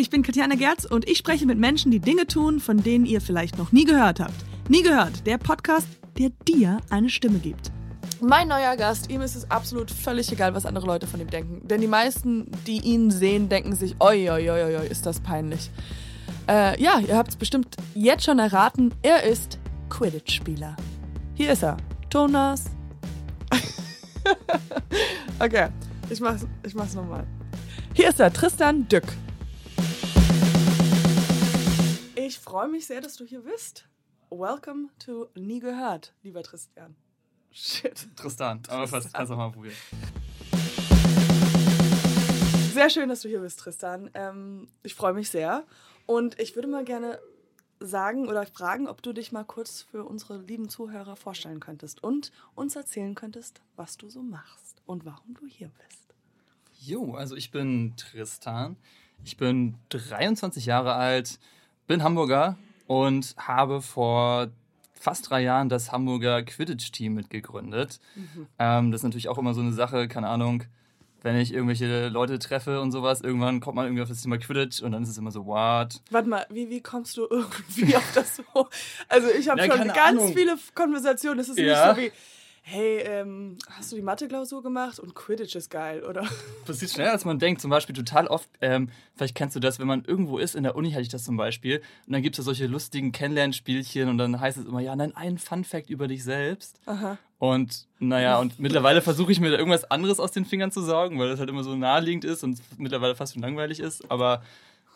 ich bin Katjana Gerz und ich spreche mit Menschen, die Dinge tun, von denen ihr vielleicht noch nie gehört habt. Nie gehört, der Podcast, der dir eine Stimme gibt. Mein neuer Gast, ihm ist es absolut völlig egal, was andere Leute von ihm denken. Denn die meisten, die ihn sehen, denken sich, oi, oi, oi, oi, ist das peinlich. Äh, ja, ihr habt es bestimmt jetzt schon erraten, er ist Quidditch-Spieler. Hier ist er, Thomas. okay, ich mach's, ich mach's nochmal. Hier ist er, Tristan Dück. Ich freue mich sehr, dass du hier bist. Welcome to Nie gehört, lieber Tristan. Shit. Tristan, aber fast kannst du auch mal probieren. Sehr schön, dass du hier bist, Tristan. Ähm, ich freue mich sehr. Und ich würde mal gerne sagen oder fragen, ob du dich mal kurz für unsere lieben Zuhörer vorstellen könntest und uns erzählen könntest, was du so machst und warum du hier bist. Jo, also ich bin Tristan. Ich bin 23 Jahre alt, bin Hamburger und habe vor fast drei Jahren das Hamburger Quidditch-Team mitgegründet. Mhm. Ähm, das ist natürlich auch immer so eine Sache, keine Ahnung, wenn ich irgendwelche Leute treffe und sowas, irgendwann kommt man irgendwie auf das Thema Quidditch und dann ist es immer so, what? Warte mal, wie, wie kommst du irgendwie auf das so? Also ich habe ja, schon ganz Ahnung. viele Konversationen, es ist ja. nicht so wie, hey, ähm, hast du die Mathe-Klausur gemacht? Und Quidditch ist geil, oder? Passiert schneller, als man denkt. Zum Beispiel total oft, ähm, vielleicht kennst du das, wenn man irgendwo ist, in der Uni hatte ich das zum Beispiel, und dann gibt es da solche lustigen Kennenlernspielchen und dann heißt es immer, ja, nein, ein Fun-Fact über dich selbst. Aha. Und naja, und mittlerweile versuche ich mir da irgendwas anderes aus den Fingern zu saugen, weil das halt immer so naheliegend ist und mittlerweile fast schon langweilig ist. Aber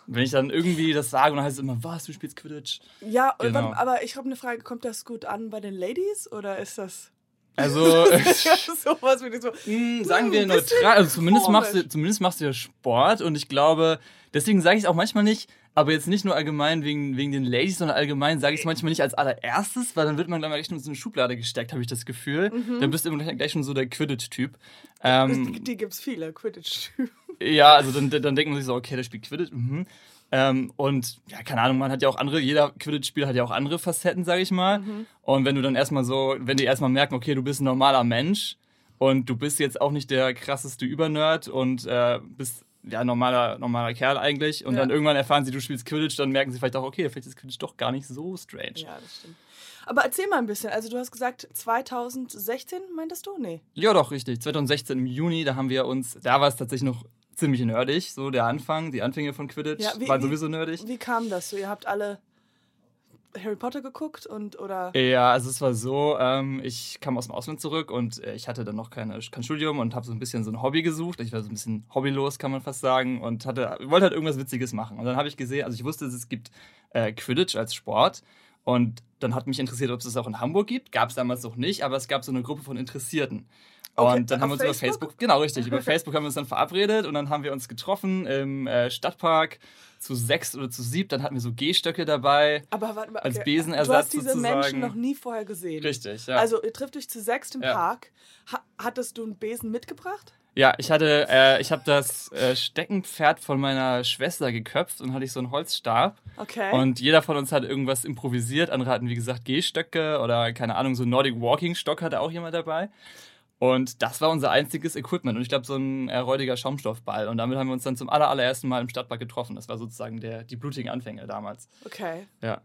wenn ich dann irgendwie das sage und dann heißt es immer, was, du spielst Quidditch. Ja, genau. aber ich habe eine Frage, kommt das gut an bei den Ladies oder ist das... Also, sowas wie so, mh, hm, sagen wir neutral, also zumindest machst, du, zumindest machst du ja Sport und ich glaube, deswegen sage ich es auch manchmal nicht, aber jetzt nicht nur allgemein wegen, wegen den Ladies, sondern allgemein sage ich es manchmal nicht als allererstes, weil dann wird man gleich schon in so eine Schublade gesteckt, habe ich das Gefühl. Mhm. Dann bist du immer gleich schon so der Quidditch-Typ. Ähm, die, die gibt's viele, Quidditch-Typen. Ja, also dann, dann denkt man sich so, okay, der spielt Quidditch. Mhm. Ähm, und ja, keine Ahnung, man hat ja auch andere, jeder Quidditch-Spieler hat ja auch andere Facetten, sag ich mal. Mhm. Und wenn du dann erstmal so, wenn die erstmal merken, okay, du bist ein normaler Mensch und du bist jetzt auch nicht der krasseste Übernerd und äh, bist ja normaler, normaler Kerl eigentlich. Und ja. dann irgendwann erfahren sie, du spielst Quidditch, dann merken sie vielleicht auch, okay, vielleicht ist Quidditch doch gar nicht so strange. Ja, das stimmt. Aber erzähl mal ein bisschen. Also du hast gesagt 2016, meintest du? Nee. Ja, doch, richtig. 2016 im Juni, da haben wir uns, da war es tatsächlich noch ziemlich nerdig, so der Anfang, die Anfänge von Quidditch ja, wie, waren sowieso nerdig. Wie kam das so? Ihr habt alle Harry Potter geguckt und oder? Ja, also es war so, ähm, ich kam aus dem Ausland zurück und äh, ich hatte dann noch keine, kein Studium und habe so ein bisschen so ein Hobby gesucht. Ich war so ein bisschen hobbylos, kann man fast sagen, und hatte, wollte halt irgendwas Witziges machen. Und dann habe ich gesehen, also ich wusste, es gibt äh, Quidditch als Sport. Und dann hat mich interessiert, ob es das auch in Hamburg gibt. Gab es damals noch nicht, aber es gab so eine Gruppe von Interessierten. Okay, und dann haben wir uns Facebook? über Facebook, genau richtig, über Facebook haben wir uns dann verabredet und dann haben wir uns getroffen im äh, Stadtpark zu sechs oder zu sieb. Dann hatten wir so Gehstöcke dabei. Aber warte mal, okay. als Besenersatz Du hast diese sozusagen. Menschen noch nie vorher gesehen. Richtig, ja. Also ihr trifft euch zu sechs im ja. Park. Ha hattest du einen Besen mitgebracht? Ja, ich hatte, äh, ich habe das äh, Steckenpferd von meiner Schwester geköpft und hatte ich so einen Holzstab. Okay. Und jeder von uns hat irgendwas improvisiert. Andere hatten, wie gesagt, Gehstöcke oder keine Ahnung, so Nordic Walking Stock hatte auch jemand dabei. Und das war unser einziges Equipment. Und ich glaube, so ein äh, räudiger Schaumstoffball. Und damit haben wir uns dann zum aller, allerersten Mal im Stadtpark getroffen. Das war sozusagen der, die blutigen Anfänge damals. Okay. Ja.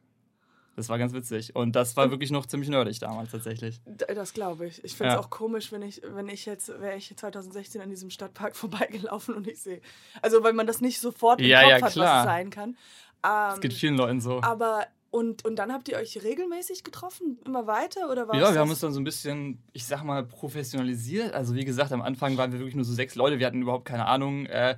Das war ganz witzig. Und das war wirklich noch ziemlich nerdig damals tatsächlich. Das glaube ich. Ich finde es ja. auch komisch, wenn ich, wenn ich jetzt, wäre ich 2016 an diesem Stadtpark vorbeigelaufen und ich sehe. Also weil man das nicht sofort im ja, Kopf ja, hat, was es sein kann. Es ähm, geht vielen Leuten so. Aber und, und dann habt ihr euch regelmäßig getroffen, immer weiter oder was? Ja, wir haben uns dann so ein bisschen, ich sag mal, professionalisiert. Also wie gesagt, am Anfang waren wir wirklich nur so sechs Leute, wir hatten überhaupt keine Ahnung. Äh,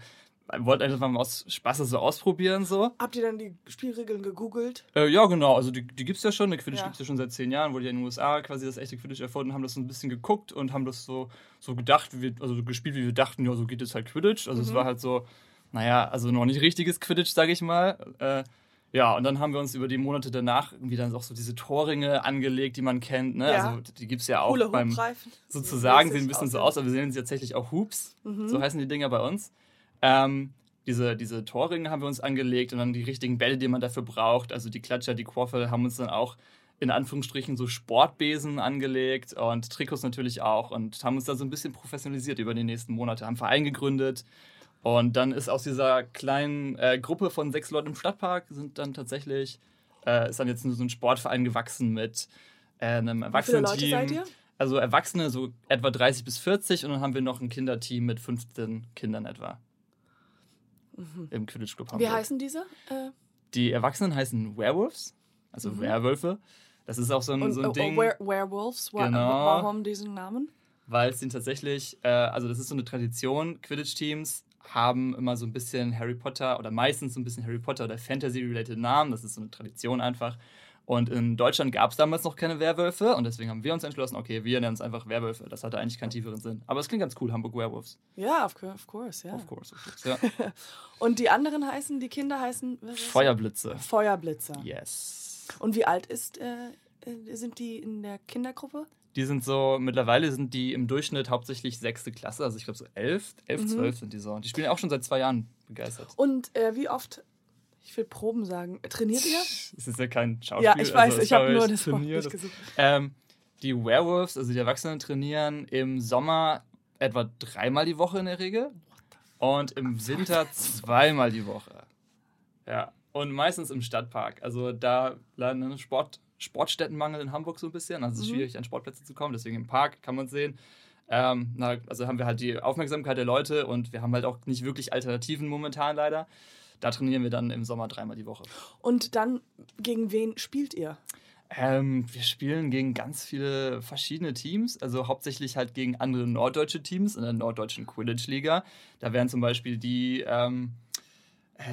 wollten einfach mal aus Spaß so ausprobieren so. Habt ihr dann die Spielregeln gegoogelt? Äh, ja, genau. Also die, die es ja schon. Der Quidditch ja. es ja schon seit zehn Jahren. Wurde ja in den USA quasi das echte Quidditch erfunden, haben das so ein bisschen geguckt und haben das so, so gedacht, wie wir, also so gespielt, wie wir dachten, ja, so geht es halt Quidditch. Also mhm. es war halt so, naja, also noch nicht richtiges Quidditch, sag ich mal. Äh, ja, und dann haben wir uns über die Monate danach irgendwie dann auch so diese Torringe angelegt, die man kennt. Ne? Ja. Also die gibt es ja auch Coole beim sozusagen, sehen ein bisschen so aus, aber wir sehen sie tatsächlich auch Hoops. Mhm. So heißen die Dinger bei uns. Ähm, diese, diese Torringe haben wir uns angelegt und dann die richtigen Bälle, die man dafür braucht. Also die Klatscher, die Quaffel haben uns dann auch in Anführungsstrichen so Sportbesen angelegt und Trikots natürlich auch und haben uns da so ein bisschen professionalisiert über die nächsten Monate, haben Verein gegründet Und dann ist aus dieser kleinen äh, Gruppe von sechs Leuten im Stadtpark sind dann tatsächlich, äh, ist dann jetzt so ein Sportverein gewachsen mit äh, einem Erwachsenen-Team. Also Erwachsene so etwa 30 bis 40 und dann haben wir noch ein Kinderteam mit 15 Kindern etwa. Mhm. Im Quidditch Club Hamburg. Wie heißen diese? Äh die Erwachsenen heißen Werewolves, also mhm. Werwölfe. Das ist auch so ein, und, so ein oh, oh Ding. Oh, Werewolves, genau. warum diesen Namen? Weil es sind tatsächlich, äh, also das ist so eine Tradition, Quidditch-Teams haben immer so ein bisschen Harry Potter oder meistens so ein bisschen Harry Potter oder Fantasy-related Namen. Das ist so eine Tradition einfach. Und in Deutschland gab es damals noch keine Werwölfe und deswegen haben wir uns entschlossen, okay, wir nennen es einfach Werwölfe. Das hatte eigentlich keinen tieferen Sinn. Aber es klingt ganz cool, Hamburg Werewolves. Ja, of, of course, ja. Of course, of course, ja. und die anderen heißen, die Kinder heißen? Feuerblitze. Feuerblitze. Yes. Und wie alt ist, äh, äh, sind die in der Kindergruppe? Die sind so, mittlerweile sind die im Durchschnitt hauptsächlich sechste Klasse, also ich glaube so elf, elf, mhm. zwölf sind die so. Die spielen auch schon seit zwei Jahren begeistert. Und äh, wie oft ich will Proben sagen. Trainiert ihr? Es ist ja kein Schauspiel. Ja, ich weiß, also, ich habe nur das trainiert. Wort gesucht. Ähm, die Werewolves, also die Erwachsenen, trainieren im Sommer etwa dreimal die Woche in der Regel. Und im Winter zweimal die Woche. Ja. Und meistens im Stadtpark. Also da ein Sport, Sportstättenmangel in Hamburg so ein bisschen. Also es ist mhm. schwierig, an Sportplätze zu kommen. Deswegen im Park kann man es sehen. Ähm, na, also haben wir halt die Aufmerksamkeit der Leute und wir haben halt auch nicht wirklich Alternativen momentan leider. Da trainieren wir dann im Sommer dreimal die Woche. Und dann gegen wen spielt ihr? Ähm, wir spielen gegen ganz viele verschiedene Teams, also hauptsächlich halt gegen andere norddeutsche Teams in der norddeutschen Quidditch-Liga. Da wären zum Beispiel die, ähm, äh,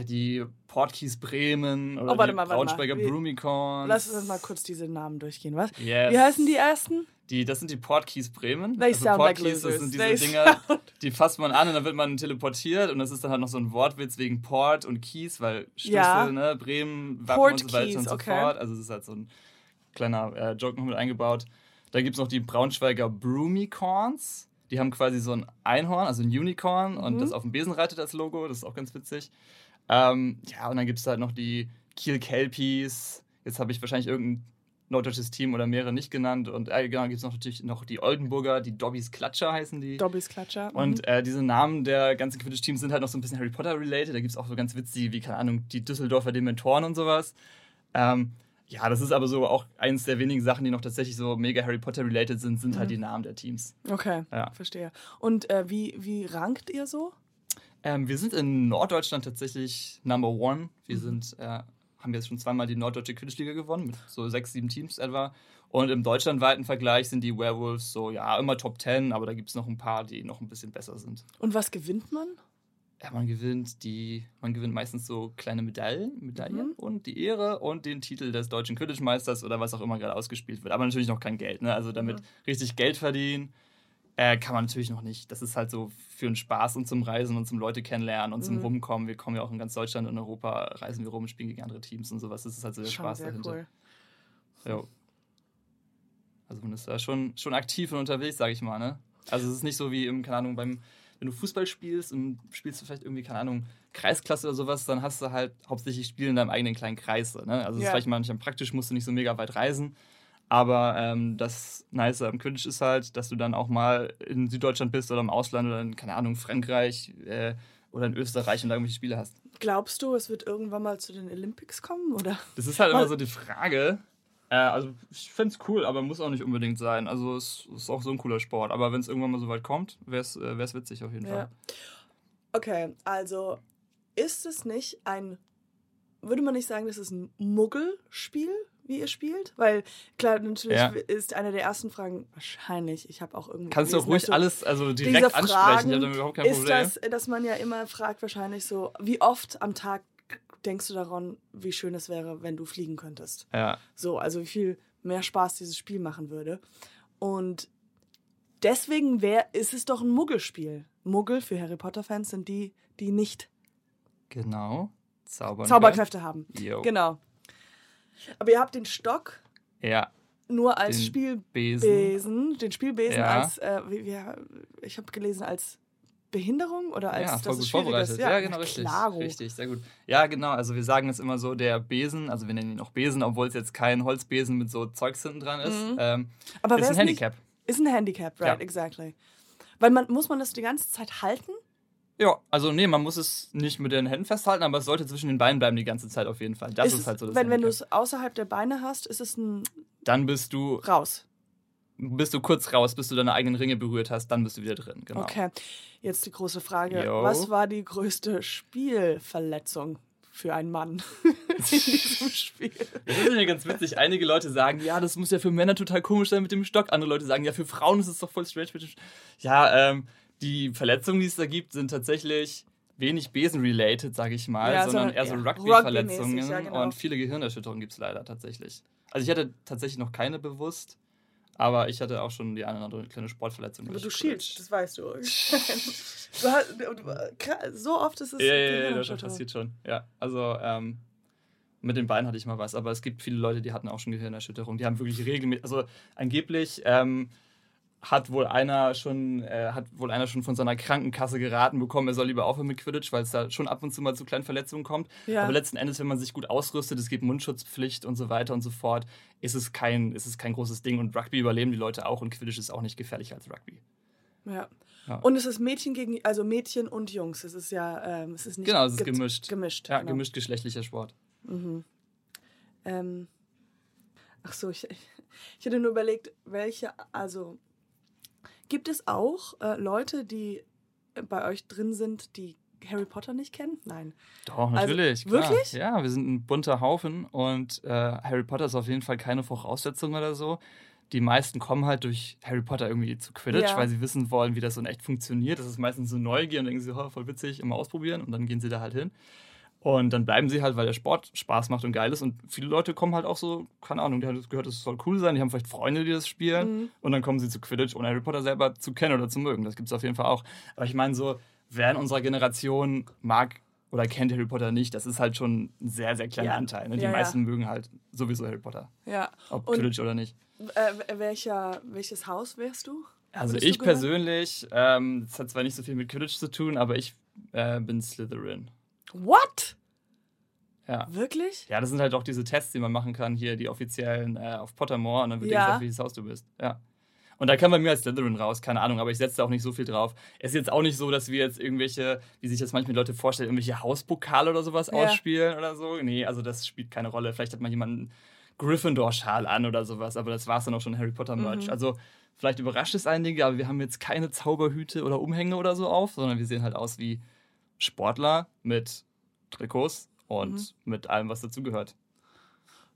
die Portkeys Bremen oder oh, die mal, Braunschweiger Brumicorns. Lass uns mal kurz diese Namen durchgehen, was? Yes. Wie heißen die ersten? Die, das sind die Portkeys Bremen. They also sound Portkeys, like das sind diese They Dinger, die fasst man an und dann wird man teleportiert und das ist dann halt noch so ein Wortwitz wegen Port und Keys, weil Schlüssel, ja. ne, Bremen, Wappen Port und so weiter Keys, und so okay. fort. Also es ist halt so ein kleiner äh, Joke noch mit eingebaut. Da gibt es noch die Braunschweiger Broomicorns. Die haben quasi so ein Einhorn, also ein Unicorn mhm. und das auf dem Besen reitet als Logo. Das ist auch ganz witzig. Ähm, ja, und dann gibt es halt noch die Kiel Kelpies. Jetzt habe ich wahrscheinlich irgendein norddeutsches Team oder mehrere nicht genannt. Und äh, genau, gibt es noch natürlich noch die Oldenburger, die Dobbys Klatscher heißen die. Dobbys Klatscher. Mhm. Und äh, diese Namen der ganzen Quidditch-Teams sind halt noch so ein bisschen Harry Potter-related. Da gibt es auch so ganz witzige, wie, keine Ahnung, die Düsseldorfer Dementoren und sowas. Ähm, ja, das ist aber so auch eins der wenigen Sachen, die noch tatsächlich so mega Harry Potter-related sind, sind halt mhm. halt die Namen der Teams. Okay, ja. verstehe. Und äh, wie, wie rankt ihr so? Ähm, wir sind in Norddeutschland tatsächlich Number One. Wir mhm. sind äh, haben jetzt schon zweimal die norddeutsche Quidditch-Liga gewonnen, mit so sechs, sieben Teams etwa. Und im deutschlandweiten Vergleich sind die Werewolves so, ja, immer Top Ten, aber da gibt es noch ein paar, die noch ein bisschen besser sind. Und was gewinnt man? Ja, man gewinnt die, man gewinnt meistens so kleine Medaillen, Medaillen mhm. und die Ehre und den Titel des deutschen Quidditch-Meisters oder was auch immer gerade ausgespielt wird. Aber natürlich noch kein Geld, ne? Also damit mhm. richtig Geld verdienen äh, kann man natürlich noch nicht. Das ist halt so für den Spaß und zum Reisen und zum Leute kennenlernen und zum mhm. Rumkommen. Wir kommen ja auch in ganz Deutschland und Europa, reisen wir rum, und spielen gegen andere Teams und sowas. Das ist halt so der schon Spaß dahinter. Cool. Ja. Also man ist da schon, schon aktiv und unterwegs, sag ich mal, ne? Also es ist nicht so wie im, keine Ahnung, beim, wenn du Fußball spielst und spielst du vielleicht irgendwie, keine Ahnung, Kreisklasse oder sowas, dann hast du halt hauptsächlich Spiele in deinem eigenen kleinen Kreis. Ne? Also es ja. ist vielleicht manchmal praktisch, musst du nicht so mega weit reisen. Aber ähm, das Nice am Quidditch ist halt, dass du dann auch mal in Süddeutschland bist oder im Ausland oder in, keine Ahnung, Frankreich äh, oder in Österreich und da irgendwelche Spiele hast. Glaubst du, es wird irgendwann mal zu den Olympics kommen? Oder? Das ist halt immer so die Frage. Äh, also ich finde es cool, aber muss auch nicht unbedingt sein. Also es ist auch so ein cooler Sport. Aber wenn es irgendwann mal so weit kommt, wäre es äh, witzig auf jeden ja. Fall. Okay, also ist es nicht ein, würde man nicht sagen, das ist ein Muggelspiel? Wie ihr spielt? Weil klar, natürlich ja. ist eine der ersten Fragen wahrscheinlich. Ich habe auch irgendwie. Kannst du ruhig alles also direkt ansprechen? Fragen, ich habe überhaupt kein Problem. Ist das, dass man ja immer fragt, wahrscheinlich so, wie oft am Tag denkst du daran, wie schön es wäre, wenn du fliegen könntest? Ja. So, also wie viel mehr Spaß dieses Spiel machen würde. Und deswegen wär, ist es doch ein Muggelspiel. Muggel für Harry Potter-Fans sind die, die nicht genau Zauberkräfte haben. Yo. Genau. Aber ihr habt den Stock. Ja. Nur als den Spielbesen. Besen, den Spielbesen ja. als, äh, wie, wie, ich habe gelesen, als Behinderung oder als ja, voll gut vorbereitet. Ja, ja, genau, richtig. Klaro. Richtig, sehr gut. Ja, genau. Also wir sagen es immer so, der Besen, also wir nennen ihn auch Besen, obwohl es jetzt kein Holzbesen mit so Zeugs hinten dran ist. Mhm. Ähm, Aber ist ein Handicap. Nicht, ist ein Handicap, right, ja. exactly. Weil man, muss man das die ganze Zeit halten? Ja, also nee, man muss es nicht mit den Händen festhalten, aber es sollte zwischen den Beinen bleiben die ganze Zeit auf jeden Fall. Das ist, ist halt so das Wenn, wenn du es außerhalb der Beine hast, ist es ein. Dann bist du. Raus. Bist du kurz raus, bis du deine eigenen Ringe berührt hast, dann bist du wieder drin. Genau. Okay. Jetzt die große Frage: Yo. Was war die größte Spielverletzung für einen Mann in diesem Spiel? Das ist ja ganz witzig. Einige Leute sagen, ja, das muss ja für Männer total komisch sein mit dem Stock. Andere Leute sagen, ja, für Frauen ist es doch voll strange mit dem Stock. Ja, ähm die Verletzungen, die es da gibt, sind tatsächlich wenig Besen-related, sage ich mal, ja, sondern eher so Rugby-Verletzungen Rugby ja, genau. und viele Gehirnerschütterungen gibt es leider tatsächlich. Also ich hatte tatsächlich noch keine bewusst, aber ich hatte auch schon die eine oder andere kleine Sportverletzung. Aber du schielst, das weißt du. du, hast, so oft ist es. Ja, ja, ja, das passiert schon. Ja, also ähm, mit den Beinen hatte ich mal was, aber es gibt viele Leute, die hatten auch schon Gehirnerschütterung. Die haben wirklich regelmäßig, also angeblich ähm, hat wohl einer schon, äh, hat wohl einer schon von seiner Krankenkasse geraten bekommen, er soll lieber aufhören mit Quidditch, weil es da schon ab und zu mal zu kleinen Verletzungen kommt. Ja. Aber letzten Endes, wenn man sich gut ausrüstet, es gibt Mundschutzpflicht und so weiter und so fort, ist es kein, ist es kein großes Ding. Und Rugby überleben die Leute auch und Quidditch ist auch nicht gefährlicher als Rugby. Ja. ja. Und es ist Mädchen gegen, also Mädchen und Jungs. Es ist ja, ähm, es ist nicht Genau, es ist gemischt. Gemischt. Ja, genau. gemischt geschlechtlicher Sport. Mhm. Ähm, ach so, ich, ich hätte nur überlegt, welche, also Gibt es auch äh, Leute, die äh, bei euch drin sind, die Harry Potter nicht kennen? Nein. Doch, also, natürlich. Also, wirklich? Ja, wir sind ein bunter Haufen und äh, Harry Potter ist auf jeden Fall keine Voraussetzung oder so. Die meisten kommen halt durch Harry Potter irgendwie zu Quidditch, ja. weil sie wissen wollen, wie das so in echt funktioniert. Das ist meistens so Neugier und denken sie, oh, voll witzig, immer ausprobieren und dann gehen sie da halt hin. Und dann bleiben sie halt, weil der Sport Spaß macht und geil ist. Und viele Leute kommen halt auch so, keine Ahnung, die haben gehört, es soll cool sein. Die haben vielleicht Freunde, die das spielen. Mhm. Und dann kommen sie zu Quidditch, ohne Harry Potter selber zu kennen oder zu mögen. Das gibt es auf jeden Fall auch. Aber ich meine, so, wer in unserer Generation mag oder kennt Harry Potter nicht, das ist halt schon ein sehr, sehr kleiner ja. Anteil. Ne? Die ja, meisten ja. mögen halt sowieso Harry Potter. Ja. Ob und, Quidditch oder nicht. Äh, welcher, welches Haus wärst du? Also ich persönlich, ähm, das hat zwar nicht so viel mit Quidditch zu tun, aber ich äh, bin Slytherin. What? Ja. Wirklich? Ja, das sind halt auch diese Tests, die man machen kann, hier die offiziellen äh, auf Pottermore und dann wird ja. dir gesagt, welches Haus du bist. Ja. Und da kann bei mir als Slytherin raus, keine Ahnung, aber ich setze da auch nicht so viel drauf. Es ist jetzt auch nicht so, dass wir jetzt irgendwelche, wie sich das manchmal Leute vorstellen, irgendwelche Hauspokale oder sowas ja. ausspielen oder so. Nee, also das spielt keine Rolle. Vielleicht hat man jemanden Gryffindor-Schal an oder sowas, aber das war es dann auch schon Harry Potter-Merch. Mhm. Also vielleicht überrascht es einige, aber wir haben jetzt keine Zauberhüte oder Umhänge oder so auf, sondern wir sehen halt aus wie Sportler mit Trikots und mhm. mit allem, was dazugehört.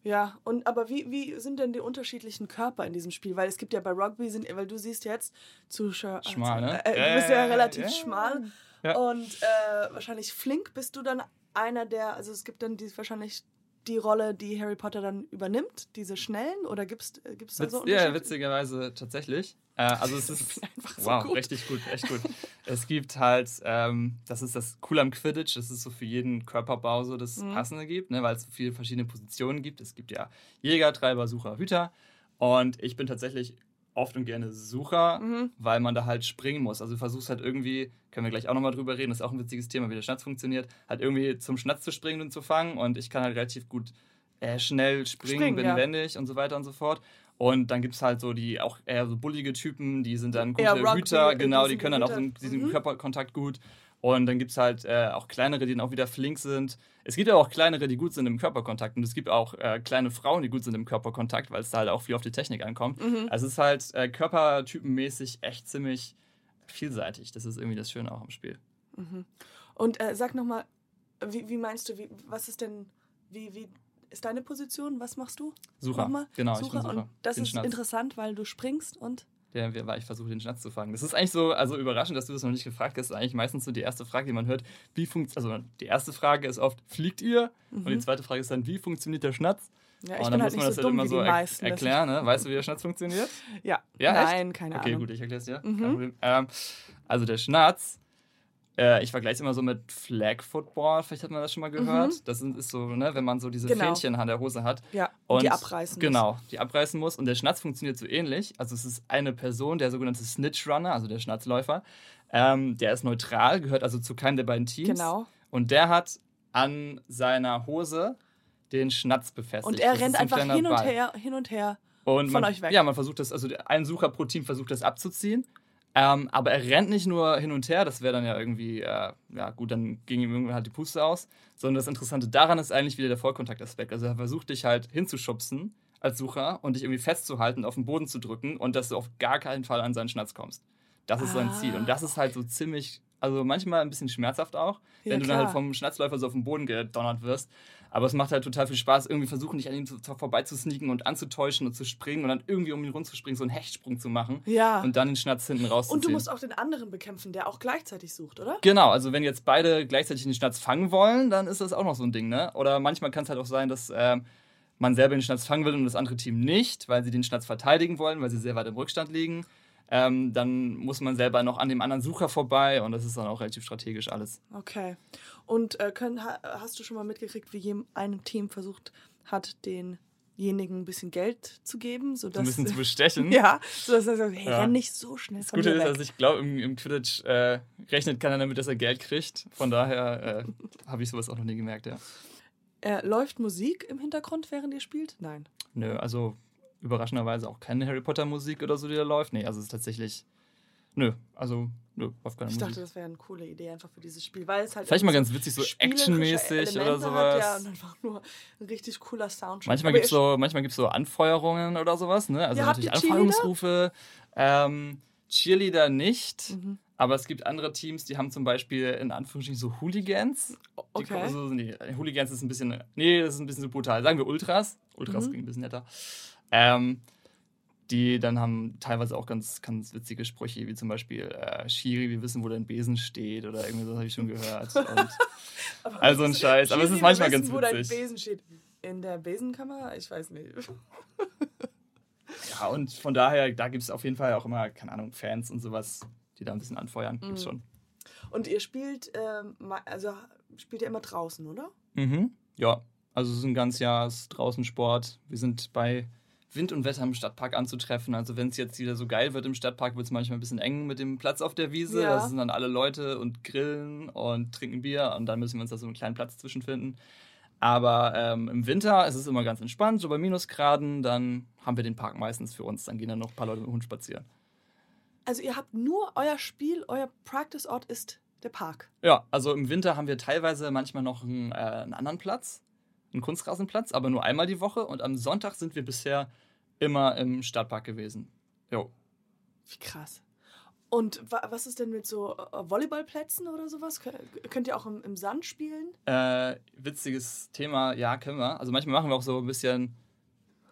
Ja, und aber wie, wie sind denn die unterschiedlichen Körper in diesem Spiel? Weil es gibt ja bei Rugby, sind, weil du siehst jetzt zu schmal, ne? Äh, du bist ja relativ äh, schmal ja. und äh, wahrscheinlich flink bist du dann einer der, also es gibt dann die, wahrscheinlich die Rolle, die Harry Potter dann übernimmt, diese schnellen oder gibt es äh, da so Ja, witzigerweise tatsächlich. Äh, also es ist wow, gut. richtig gut, echt gut. es gibt halt, ähm, das ist das Coole am Quidditch, dass es so für jeden Körperbau so das mhm. Passende gibt, ne, weil es so viele verschiedene Positionen gibt. Es gibt ja Jäger, Treiber, Sucher, Hüter. Und ich bin tatsächlich oft und gerne Sucher, mhm. weil man da halt springen muss. Also du versuchst halt irgendwie, können wir gleich auch nochmal drüber reden, das ist auch ein witziges Thema, wie der Schnatz funktioniert, halt irgendwie zum Schnatz zu springen und zu fangen. Und ich kann halt relativ gut äh, schnell springen, springen bin ja. wendig und so weiter und so fort. Und dann gibt es halt so die auch eher so bullige Typen, die sind dann gute Hüter, genau, die können dann auch diesen mhm. Körperkontakt gut. Und dann gibt es halt äh, auch kleinere, die dann auch wieder flink sind. Es gibt aber auch kleinere, die gut sind im Körperkontakt. Und es gibt auch äh, kleine Frauen, die gut sind im Körperkontakt, weil es da halt auch viel auf die Technik ankommt. Mhm. Also es ist halt äh, körpertypenmäßig echt ziemlich vielseitig. Das ist irgendwie das Schöne auch am Spiel. Mhm. Und äh, sag nochmal, wie, wie meinst du, wie, was ist denn, wie, wie ist deine Position? Was machst du? Sucher. Nochmal? Genau, Sucher. ich bin Sucher. Und das den ist Schnatz. interessant, weil du springst und der, weil ich versuche, den Schnatz zu fangen. Das ist eigentlich so, also überraschend, dass du das noch nicht gefragt hast. Das ist eigentlich meistens so die erste Frage, die man hört. Wie funktioniert, also die erste Frage ist oft, fliegt ihr? Mhm. Und die mhm. zweite Frage ist dann, wie funktioniert der Schnatz? Ja, ich und dann muss halt man das so halt immer so er erklären, ne? Weißt du, wie der Schnatz funktioniert? Ja. ja Nein, echt? keine okay, Ahnung. Okay, gut, ich erkläre es dir. Mhm. Ähm, also der Schnatz äh, ich vergleiche es immer so mit Flag Football, vielleicht hat man das schon mal gehört. Mhm. Das ist so, ne, wenn man so diese genau. Fähnchen an der Hose hat. Ja, und die abreißen Genau, die abreißen muss. Und der Schnatz funktioniert so ähnlich. Also es ist eine Person, der sogenannte Snitch Runner, also der Schnatzläufer. Ähm, der ist neutral, gehört also zu keinem der beiden Teams. Genau. Und der hat an seiner Hose den Schnatz befestigt. Und er rennt einfach hin und her, hin und her und von man, euch weg. Ja, man versucht das, also ein Sucher pro Team versucht das abzuziehen Ähm, aber er rennt nicht nur hin und her, das wäre dann ja irgendwie, äh, ja gut, dann ging ihm irgendwann halt die Puste aus, sondern das Interessante daran ist eigentlich wieder der Vollkontaktaspekt. Also er versucht dich halt hinzuschubsen als Sucher und dich irgendwie festzuhalten, auf den Boden zu drücken und dass du auf gar keinen Fall an seinen Schnatz kommst. Das ist ah. sein Ziel. Und das ist halt so ziemlich, also manchmal ein bisschen schmerzhaft auch, wenn ja, du dann halt vom Schnatzläufer so auf den Boden gedonnert wirst. Aber es macht halt total viel Spaß, irgendwie versuchen, dich an ihm vorbeizusneaken und anzutäuschen und zu springen und dann irgendwie um ihn rumzuspringen, so einen Hechtsprung zu machen. Ja. Und dann den Schnatz hinten rauszuziehen. Und du musst auch den anderen bekämpfen, der auch gleichzeitig sucht, oder? Genau, also wenn jetzt beide gleichzeitig den Schnatz fangen wollen, dann ist das auch noch so ein Ding, ne? Oder manchmal kann es halt auch sein, dass äh, man selber den Schnatz fangen will und das andere Team nicht, weil sie den Schnatz verteidigen wollen, weil sie sehr weit im Rückstand liegen. Ähm, dann muss man selber noch an dem anderen Sucher vorbei und das ist dann auch relativ strategisch alles. Okay. Und äh, können, hast du schon mal mitgekriegt, wie ein Team versucht hat, denjenigen ein bisschen Geld zu geben? Sodass, ein bisschen zu bestechen. ja, sodass er sagt, hey, ja. renn nicht so schnell Das Gute ist, dass ich glaube, im, im Quidditch äh, rechnet keiner damit, dass er Geld kriegt. Von daher äh, habe ich sowas auch noch nie gemerkt, ja. Äh, läuft Musik im Hintergrund, während ihr spielt? Nein. Nö, also überraschenderweise auch keine Harry Potter Musik oder so, die da läuft. Nee, also es ist tatsächlich. Nö, also nö, läuft keine ich Musik. Ich dachte, das wäre eine coole Idee einfach für dieses Spiel, weil es halt. Vielleicht mal ganz witzig, so actionmäßig oder sowas. Hat, ja, und einfach nur ein richtig cooler Soundtrack. Manchmal gibt es so, so Anfeuerungen oder sowas, ne? Also ja, natürlich Anfeuerungsrufe. Ähm, Cheerleader nicht. Mhm. Aber es gibt andere Teams, die haben zum Beispiel in Anführungsstrichen so Hooligans. Okay. Also, nee, Hooligans ist ein bisschen, nee, das ist ein bisschen so brutal. Sagen wir Ultras. Ultras mhm. klingt ein bisschen netter. Ähm, die dann haben teilweise auch ganz, ganz witzige Sprüche, wie zum Beispiel äh, Shiri, wir wissen, wo dein Besen steht oder irgendwie so habe ich schon gehört. also ein Scheiß, Schiri, aber es ist manchmal wissen, ganz witzig. Wo dein Besen steht? In der Besenkammer? Ich weiß nicht. ja, und von daher, da gibt es auf jeden Fall auch immer, keine Ahnung, Fans und sowas, die da ein bisschen anfeuern. Mhm. Gibt's schon. Und ihr spielt, ähm, also spielt ihr immer draußen, oder? Mhm. Ja, also es ist ein ganz Jahr draußen Sport. Wir sind bei Wind und Wetter im Stadtpark anzutreffen. Also wenn es jetzt wieder so geil wird im Stadtpark, wird es manchmal ein bisschen eng mit dem Platz auf der Wiese. Ja. Da sind dann alle Leute und grillen und trinken Bier und dann müssen wir uns da so einen kleinen Platz zwischenfinden. Aber ähm, im Winter ist es immer ganz entspannt, so bei Minusgraden, dann haben wir den Park meistens für uns. Dann gehen dann noch ein paar Leute mit dem Hund spazieren. Also ihr habt nur euer Spiel, euer Practice-Ort ist der Park. Ja, also im Winter haben wir teilweise manchmal noch einen, äh, einen anderen Platz einen Kunstrasenplatz, aber nur einmal die Woche. Und am Sonntag sind wir bisher immer im Stadtpark gewesen. Jo. Wie krass. Und was ist denn mit so äh, Volleyballplätzen oder sowas? Könnt ihr auch im, im Sand spielen? Äh, witziges Thema, ja, können wir. Also manchmal machen wir auch so ein bisschen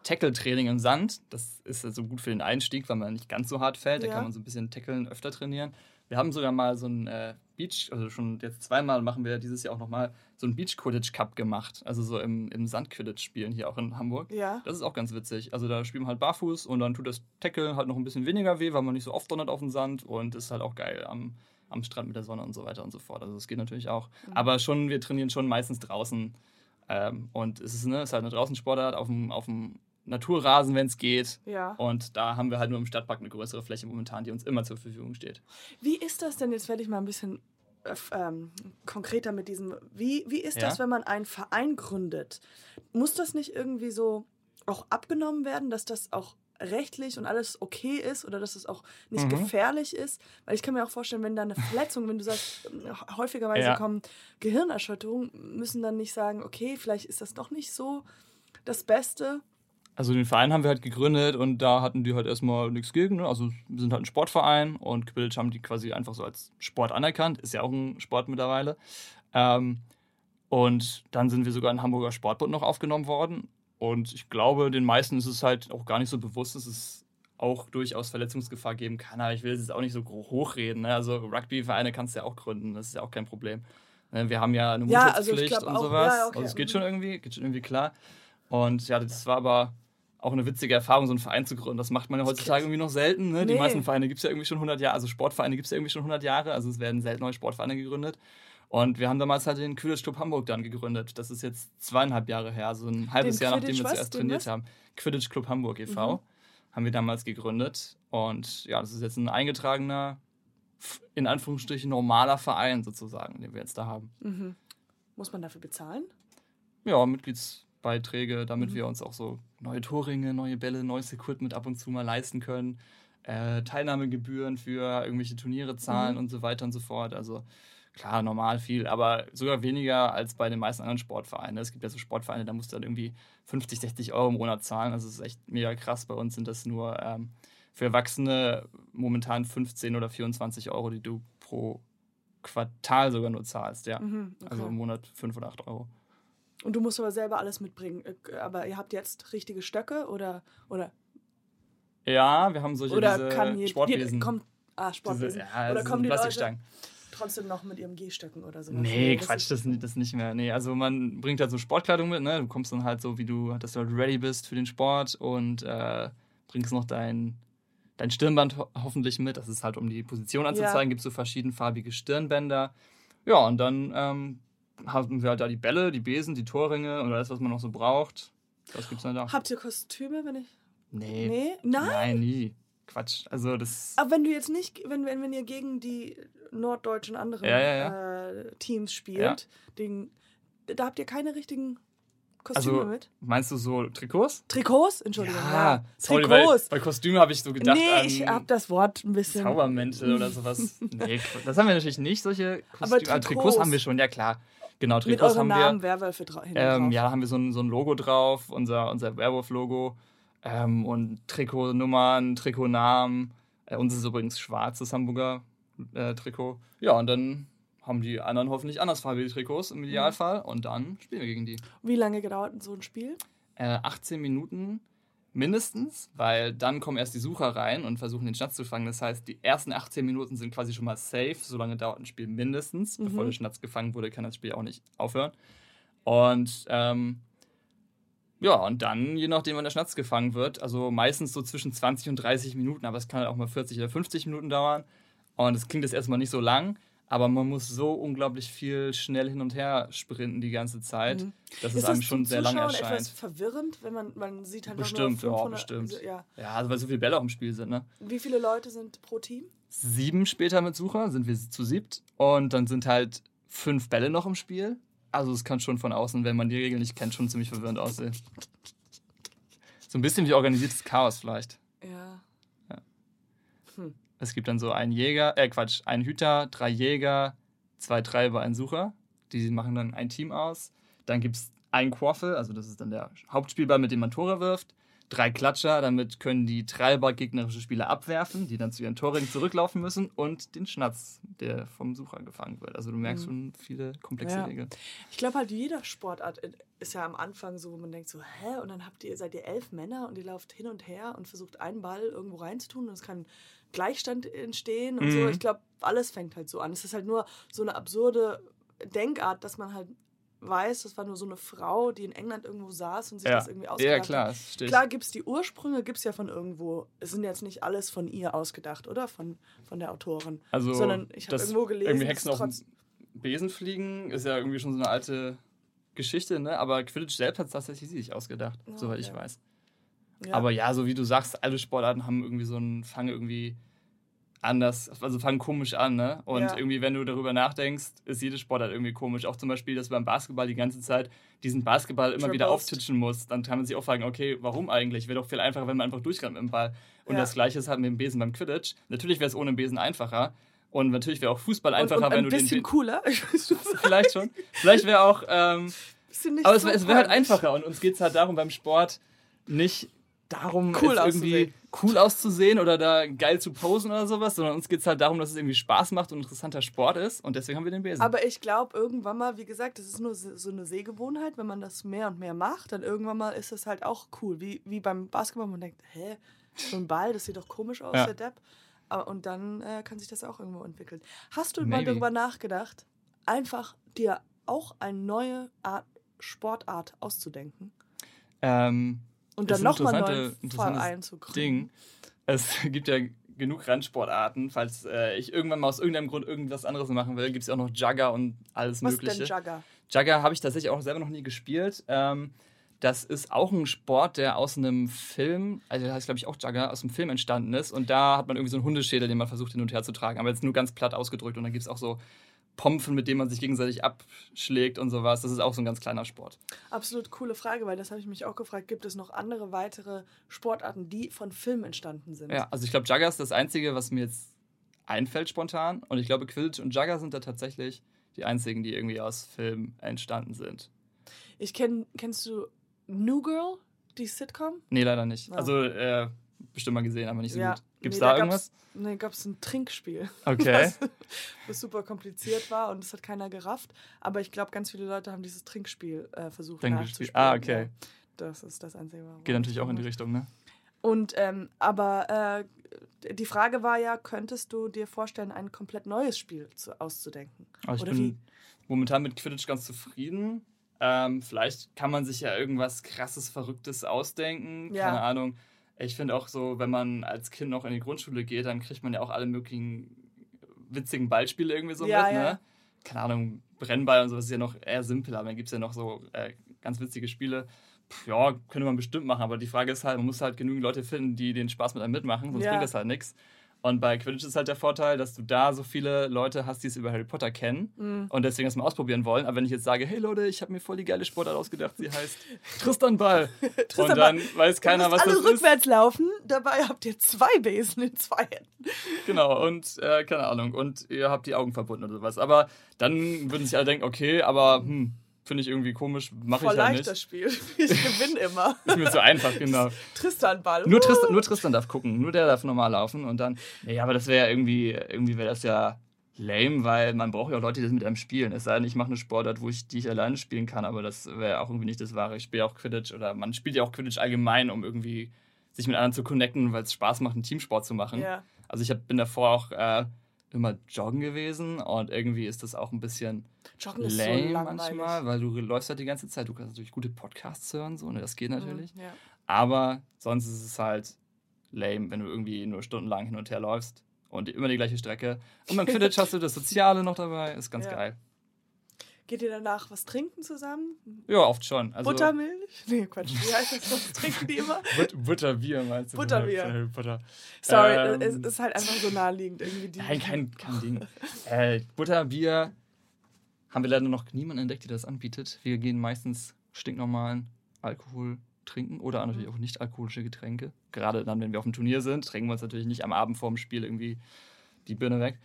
Tackle-Training im Sand. Das ist so also gut für den Einstieg, weil man nicht ganz so hart fällt. Ja. Da kann man so ein bisschen Tackeln öfter trainieren. Wir haben sogar mal so ein äh, Beach, also schon jetzt zweimal machen wir dieses Jahr auch nochmal so ein Beach Quidditch Cup gemacht. Also so im, im Sand Quidditch spielen hier auch in Hamburg. Ja. Das ist auch ganz witzig. Also da spielen wir halt barfuß und dann tut das Tackle halt noch ein bisschen weniger weh, weil man nicht so oft donnert auf dem Sand und ist halt auch geil am, am Strand mit der Sonne und so weiter und so fort. Also das geht natürlich auch. Mhm. Aber schon, wir trainieren schon meistens draußen. Ähm, und es ist, ne, es ist halt eine Draußensportart auf dem, auf dem Naturrasen, wenn es geht. Ja. Und da haben wir halt nur im Stadtpark eine größere Fläche momentan, die uns immer zur Verfügung steht. Wie ist das denn? Jetzt werde ich mal ein bisschen äh, ähm, konkreter mit diesem. Wie, wie ist ja? das, wenn man einen Verein gründet? Muss das nicht irgendwie so auch abgenommen werden, dass das auch rechtlich und alles okay ist oder dass es auch nicht mhm. gefährlich ist. Weil ich kann mir auch vorstellen, wenn da eine Verletzung, wenn du sagst, äh, häufigerweise ja. kommen Gehirnerschütterungen, müssen dann nicht sagen, okay, vielleicht ist das doch nicht so das Beste. Also den Verein haben wir halt gegründet und da hatten die halt erstmal nichts gegen. Ne? Also wir sind halt ein Sportverein und Quidditch haben die quasi einfach so als Sport anerkannt. Ist ja auch ein Sport mittlerweile. Ähm, und dann sind wir sogar in Hamburger Sportbund noch aufgenommen worden. Und ich glaube, den meisten ist es halt auch gar nicht so bewusst, dass es auch durchaus Verletzungsgefahr geben kann. Aber ich will es jetzt auch nicht so hochreden. Ne? Also Rugby-Vereine kannst du ja auch gründen, das ist ja auch kein Problem. Ne? Wir haben ja eine Mundschutzpflicht ja, also und sowas. Ja, okay. Also es geht schon irgendwie, geht schon irgendwie klar. Und ja, das war aber auch eine witzige Erfahrung, so einen Verein zu gründen. Das macht man ja heutzutage irgendwie noch selten. Ne? Nee. Die meisten Vereine gibt es ja irgendwie schon 100 Jahre, also Sportvereine gibt es ja irgendwie schon 100 Jahre, also es werden selten neue Sportvereine gegründet. Und wir haben damals halt den Quidditch Club Hamburg dann gegründet. Das ist jetzt zweieinhalb Jahre her, also ein halbes den Jahr, nachdem wir zuerst trainiert haben. Quidditch Club Hamburg e.V. Mhm. haben wir damals gegründet. Und ja, das ist jetzt ein eingetragener, in Anführungsstrichen normaler Verein sozusagen, den wir jetzt da haben. Mhm. Muss man dafür bezahlen? Ja, Mitglieds Beiträge, damit mhm. wir uns auch so neue Torringe, neue Bälle, neues Equipment ab und zu mal leisten können. äh, Teilnahmegebühren für irgendwelche Turniere zahlen Mhm. und so weiter und so fort. Also klar, normal viel, aber sogar weniger als bei den meisten anderen Sportvereinen. Es gibt ja so Sportvereine, da musst du dann irgendwie 50, 60 Euro im Monat zahlen. Also das ist echt mega krass. Bei uns sind das nur ähm, für Erwachsene momentan 15 oder 24 Euro, die du pro Quartal sogar nur zahlst, ja. Mhm, okay. Also im Monat 5 oder 8 Euro. Und du musst aber selber alles mitbringen. Äh, Aber ihr habt jetzt richtige Stöcke oder oder Ja, wir haben solche oder diese kann je, Sportwesen. je, kommt ah Sportwesen diese, ja, oder kommen die Leute trotzdem noch mit ihrem Gehstöcken oder sowas? Nee, das Quatsch, das, das nicht mehr. Nee, also man bringt halt so Sportkleidung mit, ne? Du kommst dann halt so, wie du, dass du halt ready bist für den Sport und äh, bringst noch dein, dein Stirnband ho hoffentlich mit. Das ist halt, um die Position anzuzeigen, gibt es so verschiedenfarbige Stirnbänder. Ja, und dann ähm, haben wir halt da die Bälle, die Besen, die Torringe und alles, was man noch so braucht. Was gibt's dann da? Habt ihr Kostüme, wenn ich Nee. Nee, nein. Nein, nie. Quatsch. Also das. Aber wenn du jetzt nicht, wenn, wenn, wenn ihr gegen die norddeutschen anderen Ja, ja, Äh, Teams spielt, Ja. den, da habt ihr keine richtigen Kostüme Also mit? meinst du so Trikots? Trikots? Entschuldigung. Ja, weil, Trikots. bei Kostüme habe ich so gedacht nee, ich hab das Wort ein bisschen. Zaubermäntel oder sowas. Nee, das haben wir natürlich nicht, solche Aber Kostüme. Ah, Trikots Trikots. haben wir schon, ja klar. Genau, mit Trikots eurem haben Namen wir. Werwölfe Ähm, drauf. ja, da haben wir so ein, so ein Logo drauf, unser, unser Werwolf-Logo. Ähm, und Trikotnummern, Trikotnamen. Äh, uns ist übrigens schwarz, das Hamburger äh, Trikot. Ja, und dann haben die anderen hoffentlich andersfarbige Trikots Mhm. im Idealfall. Und dann spielen wir gegen die. Wie lange gedauert denn so ein Spiel? Äh, 18 Minuten mindestens, weil dann kommen erst die Sucher rein und versuchen den Schnatz zu fangen. Das heißt, die ersten 18 Minuten sind quasi schon mal safe. So lange dauert ein Spiel mindestens. Mhm. Bevor der Schnatz gefangen wurde, kann das Spiel auch nicht aufhören. Und ähm, ja, und dann, je nachdem, wann der Schnatz gefangen wird, also meistens so zwischen 20 und 30 Minuten, aber es kann halt auch mal 40 oder 50 Minuten dauern. Und es klingt jetzt erstmal nicht so lang, aber man muss so unglaublich viel schnell hin und her sprinten die ganze Zeit, Mhm. dass Ist es einem das schon zum sehr lang Zuschauen erscheint. etwas verwirrend, wenn man, man sieht halt Bestimmt, nur ja, 500, bestimmt. Ja. Ja, also weil so viele Bälle auch im Spiel sind, ne? Wie viele Leute sind pro Team? Sieben später mit Sucher sind wir zu siebt und dann sind halt fünf Bälle noch im Spiel. Also es kann schon von außen, wenn man die Regeln nicht kennt, schon ziemlich verwirrend aussehen. So ein bisschen wie organisiertes Chaos vielleicht. Ja. Es gibt dann so einen Jäger, äh Quatsch, einen Hüter, drei Jäger, zwei Treiber, einen Sucher. Die machen dann ein Team aus. Dann gibt es einen Quaffel, also das ist dann der Hauptspielball, mit dem man Tore wirft. Drei Klatscher, damit können die Treiber gegnerische Spieler abwerfen, die dann zu ihren Torringen zurücklaufen müssen. Und den Schnatz, der vom Sucher gefangen wird. Also du merkst schon viele komplexe Ja. Regeln. Ich glaube halt, jeder Sportart ist ja am Anfang so, wo man denkt so, hä? Und dann habt ihr, seid ihr elf Männer und ihr lauft hin und her und versucht einen Ball irgendwo reinzutun und es kann Gleichstand entstehen und so. Mhm. Ich glaube, alles fängt halt so an. Es ist halt nur so eine absurde Denkart, dass man halt weiß, das war nur so eine Frau, die in England irgendwo saß und sich Ja, das irgendwie ausgedacht ja hat. klar, das steht. Klar gibt es die Ursprünge, gibt es ja von irgendwo. Es sind jetzt nicht alles von ihr ausgedacht, oder? Von, von der Autorin. Also, sondern ich habe irgendwo gelesen, Irgendwie Hexen auf Besen fliegen, ist ja irgendwie schon so eine alte Geschichte, ne? Aber Quidditch selbst hat es tatsächlich sich ausgedacht, Ja, soweit ich okay. weiß. Ja. Aber ja, so wie du sagst, alle Sportarten haben irgendwie so einen Fang irgendwie anders, also fangen komisch an, ne? Und Ja. irgendwie, wenn du darüber nachdenkst, ist jede Sportart irgendwie komisch. Auch zum Beispiel, dass du beim Basketball die ganze Zeit diesen Basketball immer wieder Triples. auftitschen musst. Dann kann man sich auch fragen, okay, warum eigentlich? Wäre doch viel einfacher, wenn man einfach durchrennt mit dem Ball. Und Ja. das gleiche ist halt mit dem Besen beim Quidditch. Natürlich wäre es ohne Besen einfacher. Und natürlich wäre auch Fußball und, einfacher, und wenn ein du den. bisschen Be- cooler. Vielleicht schon. Vielleicht wäre auch. Ähm, Bisschen nicht aber es, so wär- es wäre halt einfacher und uns geht es halt darum beim Sport nicht darum, Cool irgendwie cool auszusehen oder da geil zu posen oder sowas, sondern uns geht es halt darum, dass es irgendwie Spaß macht und interessanter Sport ist und deswegen haben wir den Besen. Aber ich glaube, irgendwann mal, wie gesagt, das ist nur so eine Sehgewohnheit, wenn man das mehr und mehr macht, dann irgendwann mal ist es halt auch cool. Wie, wie beim Basketball, man denkt, hä, so ein Ball, das sieht doch komisch aus, Ja. der Depp. Aber, und dann äh, kann sich das auch irgendwo entwickeln. Hast du mal Maybe. darüber nachgedacht, einfach dir auch eine neue Art, Sportart auszudenken ähm, und dann ein nochmal einen neuen interessantes Verein zu? Ding. Es gibt ja genug Randsportarten. Falls äh, ich irgendwann mal aus irgendeinem Grund irgendwas anderes machen will, gibt es ja auch noch Jugger und alles Was Mögliche. ist denn Jugger? Jugger habe ich tatsächlich auch selber noch nie gespielt. Ähm, das ist auch ein Sport, der aus einem Film, also der heißt glaube ich auch Jugger, aus einem Film entstanden ist. Und da hat man irgendwie so einen Hundeschädel, den man versucht hin und her zu tragen. Aber jetzt nur ganz platt ausgedrückt. Und dann gibt es auch so Pompfen, mit dem man sich gegenseitig abschlägt und sowas. Das ist auch so ein ganz kleiner Sport. Absolut coole Frage, weil das habe ich mich auch gefragt. Gibt es noch andere weitere Sportarten, die von Film entstanden sind? Ja, also ich glaube, Jugger ist das Einzige, was mir jetzt einfällt spontan. Und ich glaube, Quidditch und Jugger sind da tatsächlich die einzigen, die irgendwie aus Film entstanden sind. Ich kenn, kennst du New Girl, die Sitcom? Nee, leider nicht. Oh. Also, äh, bestimmt mal gesehen, aber nicht so ja. gut. Gibt es nee, da, da irgendwas? Nee, gab es ein Trinkspiel. Okay. Was, was, super kompliziert war und das hat keiner gerafft. Aber ich glaube, ganz viele Leute haben dieses Trinkspiel äh, versucht Trinkspiel. Ah, okay. Ja, das ist das Einzige. Geht natürlich auch in die Richtung, ne? Und, ähm, aber äh, die Frage war ja, könntest du dir vorstellen, ein komplett neues Spiel zu, auszudenken? Also ich Oder bin wie? momentan mit Quidditch ganz zufrieden. Ähm, vielleicht kann man sich ja irgendwas krasses, Verrücktes ausdenken. Ja. Keine Ahnung. Ich finde auch so, wenn man als Kind noch in die Grundschule geht, dann kriegt man ja auch alle möglichen witzigen Ballspiele irgendwie so ja, mit, ja. ne? Keine Ahnung, Brennball und so, das ist ja noch eher simpel, aber dann gibt es ja noch so äh, ganz witzige Spiele. Puh, ja, könnte man bestimmt machen, aber die Frage ist halt, man muss halt genügend Leute finden, die den Spaß mit einem mitmachen, sonst ja. bringt das halt nichts. Und bei Quidditch ist halt der Vorteil, dass du da so viele Leute hast, die es über Harry Potter kennen mhm. und deswegen das mal ausprobieren wollen. Aber wenn ich jetzt sage, hey Leute, ich habe mir voll die geile Sportart ausgedacht, sie heißt Tristan Ball. Tristan und dann Ball. weiß keiner, was das ist. alle rückwärts laufen, dabei habt ihr zwei Besen in zwei Händen. Genau, und äh, keine Ahnung. Und ihr habt die Augen verbunden oder sowas. Aber dann würden sich alle denken, okay, aber hm, Finde ich irgendwie komisch, mache ich halt nicht. das Spiel. Ich gewinne immer. ist mir zu einfach, genau. Tristan Ball. Nur Tristan, nur Tristan darf gucken, nur der darf normal laufen und dann, nee, aber das wäre ja irgendwie, irgendwie wäre das ja lame, weil man braucht ja auch Leute, die das mit einem spielen. Es sei denn, ich mache eine Sportart, wo ich die ich alleine spielen kann, aber das wäre auch irgendwie nicht das Wahre. Ich spiele auch Quidditch oder man spielt ja auch Quidditch allgemein, um irgendwie sich mit anderen zu connecten, weil es Spaß macht, einen Teamsport zu machen. Ja. Also ich hab, bin davor auch äh, immer joggen gewesen und irgendwie ist das auch ein bisschen joggen lame so manchmal, weil du läufst halt die ganze Zeit. Du kannst natürlich gute Podcasts hören, so, ne? das geht natürlich. Mhm, ja. Aber sonst ist es halt lame, wenn du irgendwie nur stundenlang hin und her läufst und immer die gleiche Strecke. Und beim Quidditch hast du das Soziale noch dabei, ist ganz ja. geil. Geht ihr danach was trinken zusammen? Ja, oft schon. Also Buttermilch? Nee, Quatsch. Wie heißt das? Was trinken die immer? But Butterbier meinst du? Butterbier. Butter. Sorry, ähm, es ist halt einfach so naheliegend irgendwie. Nein, kein, kein Ding. äh, Butterbier haben wir leider noch niemanden entdeckt, der das anbietet. Wir gehen meistens stinknormalen Alkohol trinken oder natürlich auch nicht alkoholische Getränke. Gerade dann, wenn wir auf dem Turnier sind, trinken wir uns natürlich nicht am Abend vorm Spiel irgendwie die Birne weg.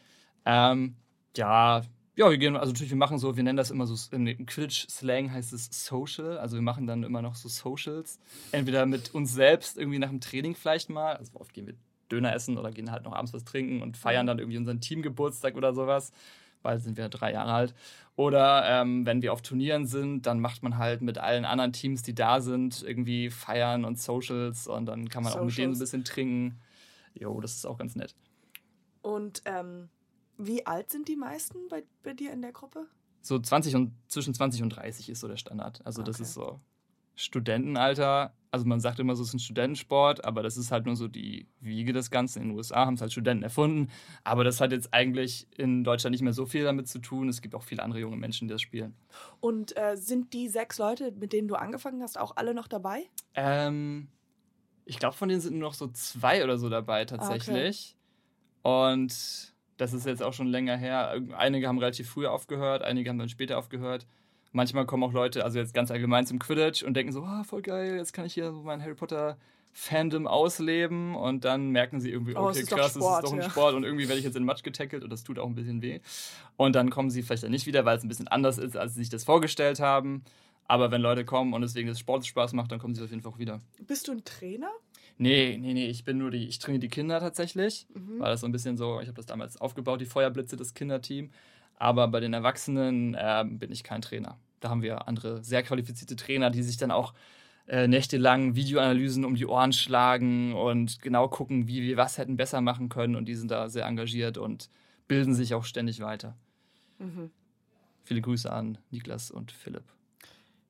Ähm, ja, ja, wir gehen, also natürlich, wir machen so, wir nennen das immer so, im Quidditch-Slang heißt es Social, also wir machen dann immer noch so Socials. Entweder mit uns selbst, irgendwie nach dem Training vielleicht mal, also oft gehen wir Döner essen oder gehen halt noch abends was trinken und feiern mhm. dann irgendwie unseren Teamgeburtstag oder sowas. Bald sind wir drei Jahre alt. Oder ähm, wenn wir auf Turnieren sind, dann macht man halt mit allen anderen Teams, die da sind, irgendwie feiern und Socials und dann kann man Socials. auch mit denen so ein bisschen trinken. Jo, das ist auch ganz nett. Und ähm, wie alt sind die meisten bei, bei dir in der Gruppe? So 20 und zwischen 20 und 30 ist so der Standard. Also okay. das ist so Studentenalter. Also man sagt immer so, es ist ein Studentensport, aber das ist halt nur so die Wiege des Ganzen. In den USA haben es halt Studenten erfunden, aber das hat jetzt eigentlich in Deutschland nicht mehr so viel damit zu tun. Es gibt auch viele andere junge Menschen, die das spielen. Und äh, sind die sechs Leute, mit denen du angefangen hast, auch alle noch dabei? Ähm, ich glaube, von denen sind nur noch so zwei oder so dabei tatsächlich. Ah, okay. Und das ist jetzt auch schon länger her. Einige haben relativ früh aufgehört, einige haben dann später aufgehört. Manchmal kommen auch Leute, also jetzt ganz allgemein zum Quidditch und denken so, ah, voll geil, jetzt kann ich hier so mein Harry Potter Fandom ausleben und dann merken sie irgendwie, okay, oh, krass, Sport, das ist doch ein ja. Sport und irgendwie werde ich jetzt in Matsch getackelt und das tut auch ein bisschen weh. Und dann kommen sie vielleicht dann nicht wieder, weil es ein bisschen anders ist, als sie sich das vorgestellt haben. Aber wenn Leute kommen und es wegen des Sports Spaß macht, dann kommen sie auf jeden Fall auch wieder. Bist du ein Trainer? Nee, nee, nee, ich bin nur die, ich trainiere die Kinder tatsächlich. Mhm. War das so ein bisschen so, ich habe das damals aufgebaut, die Feuerblitze, das Kinderteam. Aber bei den Erwachsenen äh, bin ich kein Trainer. Da haben wir andere sehr qualifizierte Trainer, die sich dann auch äh, nächtelang Videoanalysen um die Ohren schlagen und genau gucken, wie wir was hätten besser machen können. Und die sind da sehr engagiert und bilden sich auch ständig weiter. Mhm. Viele Grüße an Niklas und Philipp.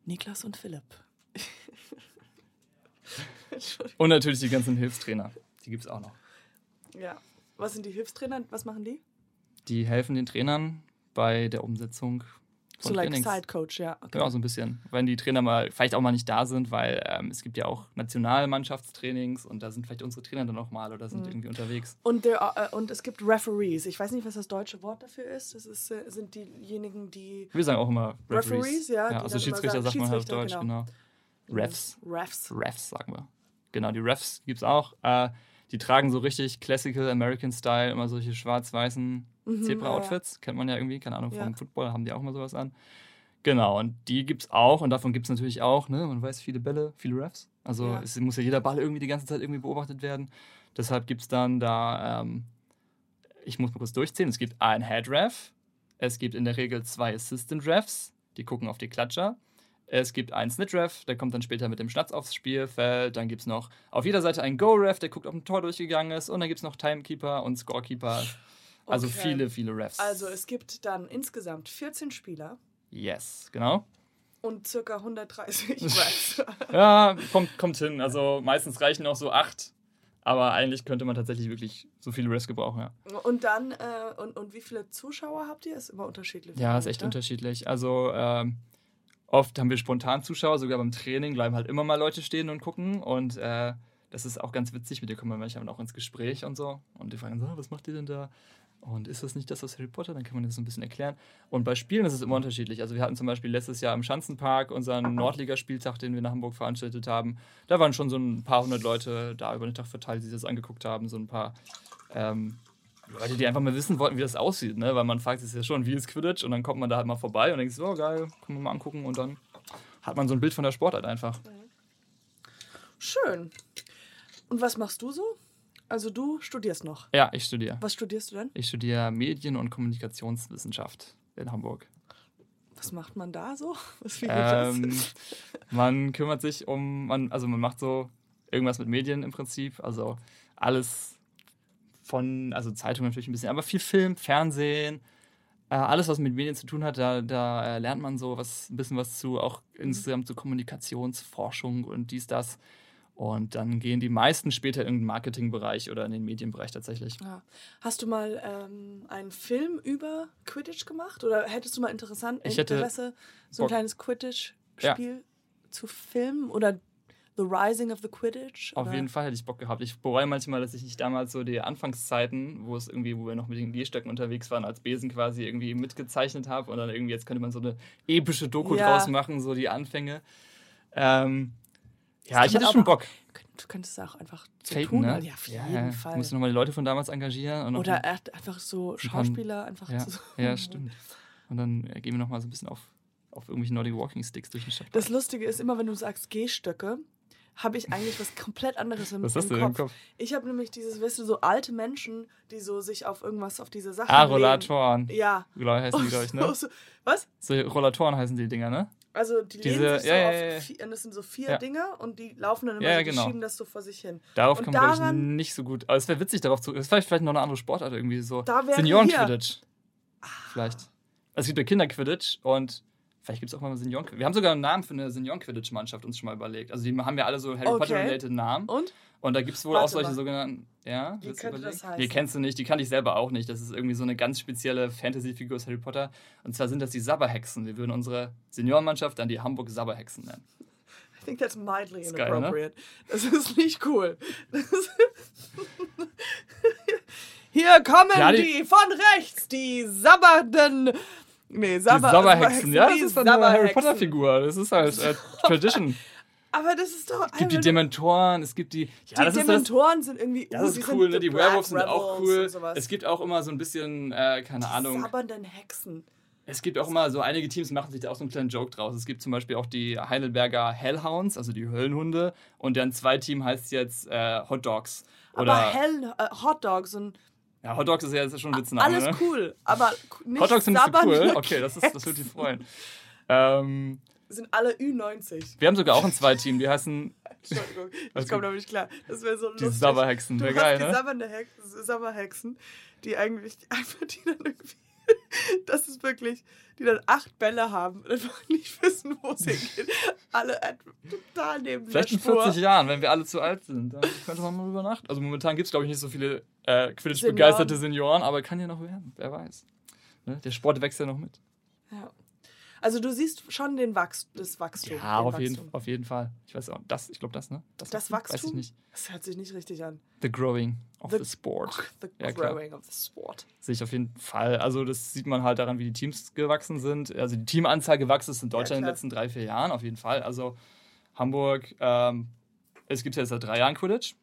Niklas und Philipp. Und natürlich die ganzen Hilfstrainer. Die gibt es auch noch. Ja. Was sind die Hilfstrainer? Was machen die? Die helfen den Trainern bei der Umsetzung von So like Trainings. Side Coach, ja. Okay. Ja, so ein bisschen. Wenn die Trainer mal vielleicht auch mal nicht da sind, weil ähm, es gibt ja auch Nationalmannschaftstrainings und da sind vielleicht unsere Trainer dann auch mal oder Mhm. sind irgendwie unterwegs. Und, are, äh, und es gibt Referees. Ich weiß nicht, was das deutsche Wort dafür ist. Das ist, äh, sind diejenigen, die Wir sagen auch immer Referees, ja, die also Schiedsrichter sagt man halt auf Deutsch, genau. Refs. Refs. Refs sagen wir. Genau, die Refs gibt es auch. Äh, die tragen so richtig Classical American Style, immer solche schwarz-weißen Zebra-Outfits. Kennt man ja irgendwie, keine Ahnung, vom Mhm, Ja. Football haben die auch immer sowas an. Genau, und die gibt es auch und davon gibt es natürlich auch, ne? Man weiß, viele Bälle, viele Refs. Also Ja. es muss ja jeder Ball irgendwie die ganze Zeit irgendwie beobachtet werden. Deshalb gibt es dann da, ähm, ich muss mal kurz durchzählen, es gibt ein Head Ref, es gibt in der Regel zwei Assistant Refs, die gucken auf die Klatscher. Es gibt einen Snit Ref, der kommt dann später mit dem Schnatz aufs Spielfeld. Dann gibt es noch auf jeder Seite einen Go Ref, der guckt, ob ein Tor durchgegangen ist. Und dann gibt es noch Timekeeper und Scorekeeper. Also Okay. viele, viele Refs. Also es gibt dann insgesamt 14 Spieler yes, genau. und circa 130 Refs. Ja, kommt, kommt hin. Also meistens reichen auch so acht. Aber eigentlich könnte man tatsächlich wirklich so viele Refs gebrauchen, ja. Und dann, äh, und, und wie viele Zuschauer habt ihr? Ist immer unterschiedlich. Ja, ist echt ne? unterschiedlich. Also ähm, oft haben wir spontan Zuschauer, sogar beim Training bleiben halt immer mal Leute stehen und gucken. Und äh, das ist auch ganz witzig. Mit dir kommen wir manchmal auch ins Gespräch und so. Und die fragen so, "Ah, was macht ihr denn da? Und ist das nicht das aus Harry Potter? Dann kann man das so ein bisschen erklären. Und bei Spielen ist es immer unterschiedlich. Also wir hatten zum Beispiel letztes Jahr im Schanzenpark unseren Nordligaspieltag, den wir nach Hamburg veranstaltet haben. Da waren schon so ein paar hundert Leute da über den Tag verteilt, die sich das angeguckt haben. So ein paar ähm, Leute, die einfach mal wissen wollten, wie das aussieht, ne? Weil man fragt sich ja schon, wie ist Quidditch? Und dann kommt man da halt mal vorbei und denkt so, oh, geil, können wir mal angucken und dann hat man so ein Bild von der Sportart einfach. Schön. Und was machst du so? Also du studierst noch. Ja, ich studiere. Was studierst du denn? Ich studiere Medien- und Kommunikationswissenschaft in Hamburg. Was macht man da so? Ähm, das? man kümmert sich um, man, also man macht so irgendwas mit Medien im Prinzip, also alles von, also Zeitung natürlich ein bisschen, aber viel Film, Fernsehen, äh, alles, was mit Medien zu tun hat, da, da äh, lernt man so was, ein bisschen was zu, auch insgesamt zu Kommunikationsforschung und dies, das. Und dann gehen die meisten später in den Marketingbereich oder in den Medienbereich tatsächlich. Ja. Hast du mal ähm, einen Film über Quidditch gemacht? Oder hättest du mal interessant Ich hätte Interesse, so ein Bock. kleines Quidditch-Spiel zu filmen? Oder The Rising of the Quidditch? Auf oder? jeden Fall hätte ich Bock gehabt. Ich bereue manchmal, dass ich nicht damals so die Anfangszeiten, wo es irgendwie, wo wir noch mit den Gehstöcken unterwegs waren, als Besen quasi irgendwie mitgezeichnet habe und dann irgendwie jetzt könnte man so eine epische Doku Ja. draus machen, so die Anfänge. Ähm, ja, ich hätte auch schon Bock. Du könntest es auch einfach so Faken, tun. ne? weil- Ja, auf jeden Fall. Musst du nochmal die Leute von damals engagieren. Oder einfach so Schauspieler einfach ja, zu. ja, stimmt. Und dann gehen wir nochmal so ein bisschen auf, auf irgendwelche Nordic Walking Sticks durch die Stadt. Das Lustige ist immer, wenn du sagst Gehstöcke, habe ich eigentlich was komplett anderes im, Was hast im du Kopf. im Kopf? Ich habe nämlich dieses, weißt du, so alte Menschen, die so sich auf irgendwas, auf diese Sachen Ah, legen. Rollatoren. Ja. Genau, heißen die, glaube ich, ne? Was? So, Rollatoren heißen die Dinger, ne? Also die Diese- lehnen sich ja, so ja, auf ja, ja. vier, und das sind so vier Ja. Dinger und die laufen dann immer Ja, so, die genau. schieben das so vor sich hin. Darauf Und kommt man, glaube ich, daran- nicht so gut. Aber es wäre witzig, darauf zu. Es ist vielleicht, vielleicht noch eine andere Sportart irgendwie so. Senioren-Quidditch. Vielleicht. Also es gibt ja Kinder-Quidditch und vielleicht gibt es auch mal senioren -Quidditch. Wir haben sogar einen Namen für eine Senioren-Quidditch-Mannschaft uns schon mal überlegt. Also die haben ja alle so Harry Okay. Potter-related Namen. Und? Und da gibt es wohl auch Warte solche mal. sogenannten. Ja, Wie könnte überlegen? das heißen? Die kennst du nicht, die kannte ich selber auch nicht. Das ist irgendwie so eine ganz spezielle Fantasy-Figur aus Harry Potter. Und zwar sind das die Sabberhexen. Wir würden unsere Seniorenmannschaft dann die Hamburg Sabberhexen nennen. I think that's mildly Ist geil, ne? inappropriate. Das ist nicht cool. Das Hier kommen Ja, die, die- von rechts, die sabbernden. Nee, Die Sabber, Sabberhexen, ja, das die ist dann eine Harry. Potter-Figur. Das ist halt äh, Tradition. Aber das ist doch. Es gibt die Dementoren, es gibt die. Ja, die das ist das. Dementoren sind irgendwie. Das uh, ist die cool, ne? Die Werewolves sind auch cool. Es gibt auch immer so ein bisschen, äh, keine Ahnung. Sabbernden Hexen. Es gibt auch immer so einige Teams machen sich da auch so einen kleinen Joke draus. Es gibt zum Beispiel auch die Heidelberger Hellhounds, also die Höllenhunde. Und deren Zweiteam heißt jetzt äh, Hot Dogs. Oder aber Hell, äh, Hot Dogs und ja, Hot Dogs ist ja jetzt schon ein Witzname. alles ne? cool. Aber nicht Hot Dogs sind nicht so cool. Okay, das, ist, das würde dich freuen. Ähm, Sind alle Ü90. wir haben sogar auch ein Zweiteam, die heißen Entschuldigung, ich komme damit nicht klar. Das wäre so die lustig. Sabberhexen. Du Wäre geil, die ne? Hex Sabberhexen, die eigentlich einfach die dann irgendwie. Das ist wirklich, die dann acht Bälle haben und einfach nicht wissen, wo sie hingehen. Alle total neben Vielleicht der in Spur. 40 Jahren, wenn wir alle zu alt sind. Dann könnte man mal drüber nachdenken. Also momentan gibt es, glaube ich, nicht so viele äh, Quidditch-begeisterte Senioren, aber kann ja noch werden. Wer weiß. Ne? Der Sport wächst ja noch mit. Ja. Also du siehst schon den Wachs das Wachstum. Ja, auf jeden, auf jeden Fall. Ich weiß auch, das, ich glaube das, ne? Das, das Wachstum? Weiß ich nicht. Das hört sich nicht richtig an. The growing of the, the sport. The ja, growing klar. of the sport. Sehe ich auf jeden Fall. Also das sieht man halt daran, wie die Teams gewachsen sind. Also die Teamanzahl gewachsen ist in Deutschland ja, in den letzten drei, vier Jahren, auf jeden Fall. Also Hamburg, ähm, es gibt ja jetzt seit drei Jahren Quidditch.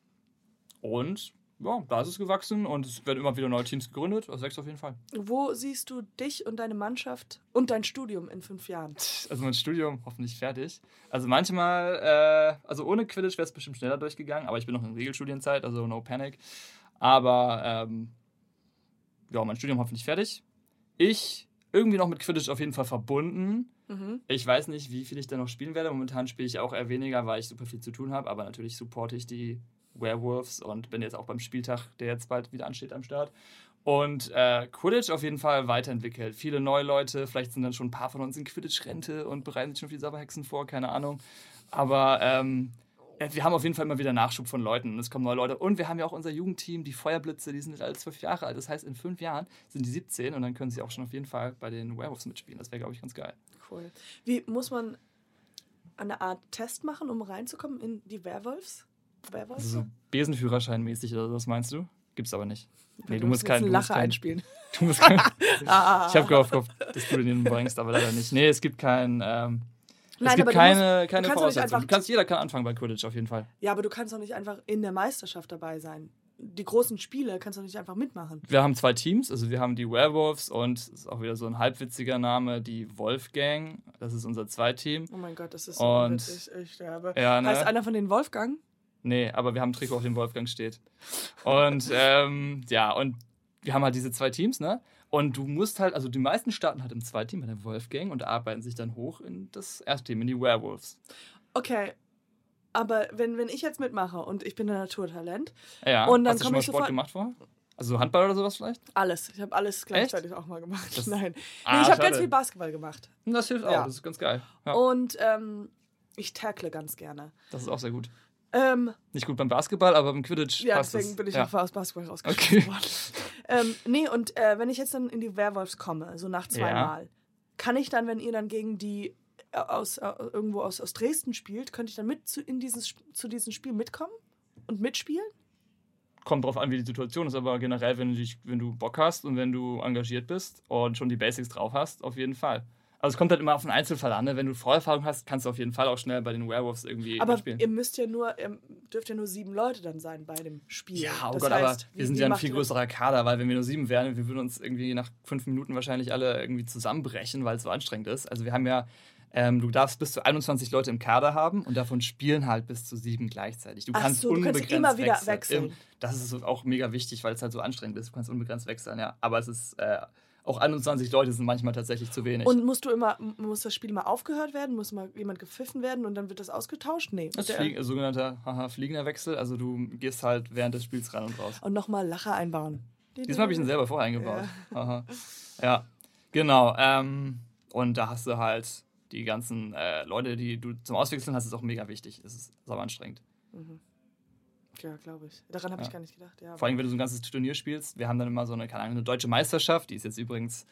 Und ja, da ist es gewachsen und es werden immer wieder neue Teams gegründet. Das wächst auf jeden Fall. Wo siehst du dich und deine Mannschaft und dein Studium in fünf Jahren? Also mein Studium hoffentlich fertig. Also manchmal, äh, also ohne Quidditch wäre es bestimmt schneller durchgegangen, aber ich bin noch in Regelstudienzeit, also no panic. Aber ähm, ja, mein Studium hoffentlich fertig. Ich irgendwie noch mit Quidditch auf jeden Fall verbunden. Mhm. Ich weiß nicht, wie viel ich da noch spielen werde. Momentan spiele ich auch eher weniger, weil ich super viel zu tun habe, aber natürlich supporte ich die Werewolves und bin jetzt auch beim Spieltag, der jetzt bald wieder ansteht, am Start. Und äh, Quidditch auf jeden Fall weiterentwickelt. Viele neue Leute, vielleicht sind dann schon ein paar von uns in Quidditch-Rente und bereiten sich schon für die Sauberhexen vor, keine Ahnung. Aber ähm, wir haben auf jeden Fall immer wieder Nachschub von Leuten und es kommen neue Leute. Und wir haben ja auch unser Jugendteam, die Feuerblitze, die sind jetzt alle zwölf Jahre alt. Das heißt, in fünf Jahren sind die 17 und dann können sie auch schon auf jeden Fall bei den Werewolves mitspielen. Das wäre, glaube ich, ganz geil. Cool. Wie muss man eine Art Test machen, um reinzukommen in die Werewolves? Wer weiß so Besenführerschein mäßig oder was meinst du? Gibt's aber nicht. Nee, du, du musst keinen Lacher kein, einspielen. Du musst kein, ah. ich habe gehofft, dass du den bringst, aber leider nicht. Nee, es gibt kein ähm, Nein, es gibt keine, musst, keine Voraussetzungen. Kannst, jeder kann anfangen bei Quidditch auf jeden Fall. Ja, aber du kannst doch nicht einfach in der Meisterschaft dabei sein. Die großen Spiele kannst du nicht einfach mitmachen. Wir haben zwei Teams, also wir haben die Werewolves und das ist auch wieder so ein halbwitziger Name, die Wolfgang. Das ist unser Zweiteam. Oh mein Gott, das ist so und, witzig. Ich sterbe. Ja, ne? Heißt einer von den Wolfgang? Nee, aber wir haben ein Trikot, auf dem Wolfgang steht. Und ähm, ja, und wir haben halt diese zwei Teams, ne? Und du musst halt, also die meisten starten halt im Zweiteam bei der Wolfgang und arbeiten sich dann hoch in das erste Team, in die Werewolves. Okay. Aber wenn, wenn ich jetzt mitmache und ich bin ein Naturtalent. Ja, und dann hast du schon mal Sport gemacht vor? Also Handball oder sowas vielleicht? Alles. Ich habe alles gleichzeitig Echt? auch mal gemacht. Das Nein. Ah, nee, ich habe ganz viel Basketball gemacht. Das hilft auch, ja. das ist ganz geil. Ja. Und ähm, ich tackle ganz gerne. Das ist auch sehr gut. Ähm, Nicht gut beim Basketball, aber beim Quidditch ja, passt deswegen es. bin ich ja. aus Basketball rausgeschmissen okay. worden. ähm, nee, und äh, wenn ich jetzt dann in die Werwolfs komme, so nach zweimal, ja. kann ich dann, wenn ihr dann gegen die äh, aus, äh, irgendwo aus, aus Dresden spielt, könnte ich dann mit zu, in dieses, zu diesem Spiel mitkommen und mitspielen? Kommt drauf an, wie die Situation ist, aber generell, wenn du, dich, wenn du Bock hast und wenn du engagiert bist und schon die Basics drauf hast, auf jeden Fall. Also es kommt halt immer auf den Einzelfall an. Ne? Wenn du Vorerfahrung hast, kannst du auf jeden Fall auch schnell bei den Werewolves irgendwie aber spielen. Aber ihr müsst ja nur, ihr dürft ja nur sieben Leute dann sein bei dem Spiel. Ja, oh das Gott, heißt, aber wir sind ja ein viel größerer Kader, weil wenn wir nur sieben wären, wir würden uns irgendwie nach fünf Minuten wahrscheinlich alle irgendwie zusammenbrechen, weil es so anstrengend ist. Also wir haben ja ähm, du darfst bis zu 21 Leute im Kader haben und davon spielen halt bis zu sieben gleichzeitig. Du Ach kannst so, unbegrenzt du kannst immer wieder wechseln. wechseln. Das ist auch mega wichtig, weil es halt so anstrengend ist. Du kannst unbegrenzt wechseln, ja. Aber es ist äh, auch 21 Leute sind manchmal tatsächlich zu wenig. Und musst du immer, muss das Spiel mal aufgehört werden? Muss mal jemand gepfiffen werden und dann wird das ausgetauscht? Nee. Das ist ein sogenannter haha, fliegender Wechsel. Also du gehst halt während des Spiels rein und raus. Und nochmal Lacher einbauen. Diesmal habe ich ihn selber vorher eingebaut. Ja, ja. genau. Ähm, und da hast du halt die ganzen äh, Leute, die du zum Auswechseln hast, ist auch mega wichtig. Es ist sauber anstrengend. Mhm. Ja, glaube ich. Daran habe ja. ich gar nicht gedacht. Ja, Vor allem, wenn du so ein ganzes Turnier spielst. Wir haben dann immer so eine, keine Ahnung, eine deutsche Meisterschaft. Die ist jetzt übrigens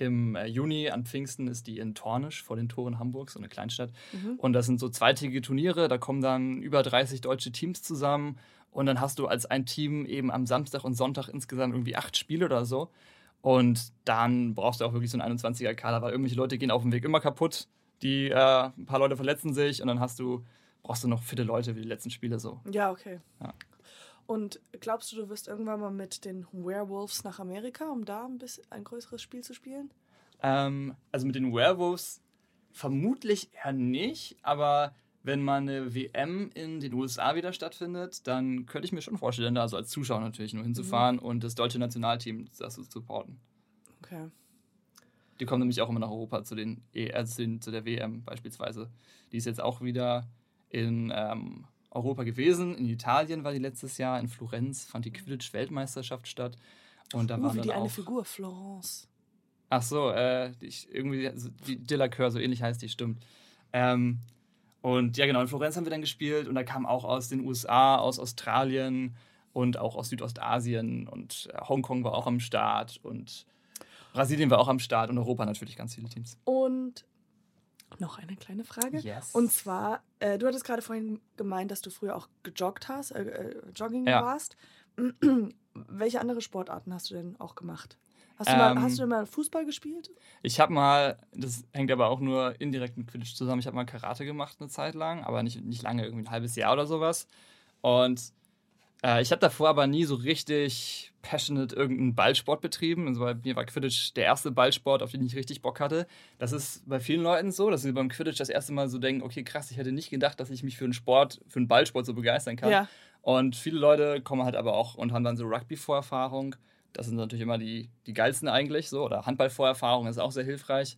im äh, Juni an Pfingsten ist die in Tornisch vor den Toren Hamburgs, so eine Kleinstadt. Mhm. Und das sind so zweitägige Turniere. Da kommen dann über 30 deutsche Teams zusammen. Und dann hast du als ein Team eben am Samstag und Sonntag insgesamt irgendwie acht Spiele oder so. Und dann brauchst du auch wirklich so einen 21er-Kader, weil irgendwelche Leute gehen auf dem Weg immer kaputt. Die, äh, ein paar Leute verletzen sich und dann hast du brauchst du noch fitte Leute wie die letzten Spiele so. Ja, okay. Ja. Und glaubst du, du wirst irgendwann mal mit den Werewolves nach Amerika, um da ein, bisschen, ein größeres Spiel zu spielen? Ähm, also mit den Werewolves vermutlich eher nicht, aber wenn mal eine WM in den USA wieder stattfindet, dann könnte ich mir schon vorstellen, da also als Zuschauer natürlich nur hinzufahren mhm. und das deutsche Nationalteam das zu supporten. Okay. Die kommen nämlich auch immer nach Europa zu den, also zu der WM beispielsweise. Die ist jetzt auch wieder in ähm, Europa gewesen. In Italien war die letztes Jahr. In Florenz fand die Quidditch-Weltmeisterschaft statt. Und da uh, waren wie die eine Figur, Florence. Ach so, äh, ich, irgendwie, also die Delacour, so ähnlich heißt die, stimmt. Ähm, und ja, genau, in Florenz haben wir dann gespielt und da kam auch aus den USA, aus Australien und auch aus Südostasien und äh, Hongkong war auch am Start und Brasilien war auch am Start und Europa natürlich ganz viele Teams. Und Noch eine kleine Frage. Yes. Und zwar, äh, du hattest gerade vorhin gemeint, dass du früher auch gejoggt hast, äh, äh, Jogging Ja. warst. Welche andere Sportarten hast du denn auch gemacht? Hast du, mal, Ähm, hast du denn mal Fußball gespielt? Ich habe mal, das hängt aber auch nur indirekt mit Quidditch zusammen, ich habe mal Karate gemacht eine Zeit lang, aber nicht, nicht lange, irgendwie ein halbes Jahr oder sowas. Und äh, ich habe davor aber nie so richtig passionate irgendeinen Ballsport betrieben. Also bei mir war Quidditch der erste Ballsport, auf den ich richtig Bock hatte. Das ist bei vielen Leuten so, dass sie beim Quidditch das erste Mal so denken, okay, krass, ich hätte nicht gedacht, dass ich mich für einen Sport, für einen Ballsport so begeistern kann. Ja. Und viele Leute kommen halt aber auch und haben dann so Rugby-Vorerfahrung. Das sind natürlich immer die, die geilsten eigentlich so. Oder Handball-Vorerfahrung ist auch sehr hilfreich.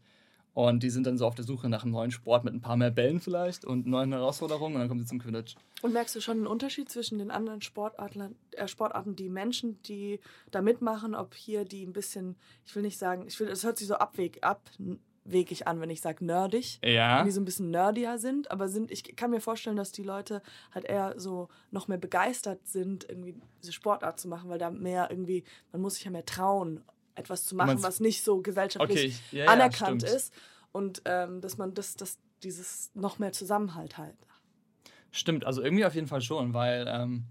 Und die sind dann so auf der Suche nach einem neuen Sport mit ein paar mehr Bällen vielleicht und neuen Herausforderungen. Und dann kommen sie zum Quidditch. Und merkst du schon einen Unterschied zwischen den anderen Sportarten, äh, Sportarten, die Menschen, die da mitmachen, ob hier die ein bisschen, ich will nicht sagen, ich will, es hört sich so abweg, abwegig an, wenn ich sage nerdig. Ja. wenn die so ein bisschen nerdier sind, aber sind, ich kann mir vorstellen, dass die Leute halt eher so noch mehr begeistert sind, irgendwie diese Sportart zu machen, weil da mehr irgendwie, man muss sich ja mehr trauen, etwas zu machen, was nicht so gesellschaftlich Okay, ja, ja, anerkannt stimmt. ist. Und ähm, dass man das, das, dieses noch mehr Zusammenhalt halt. Stimmt, also irgendwie auf jeden Fall schon, weil ähm,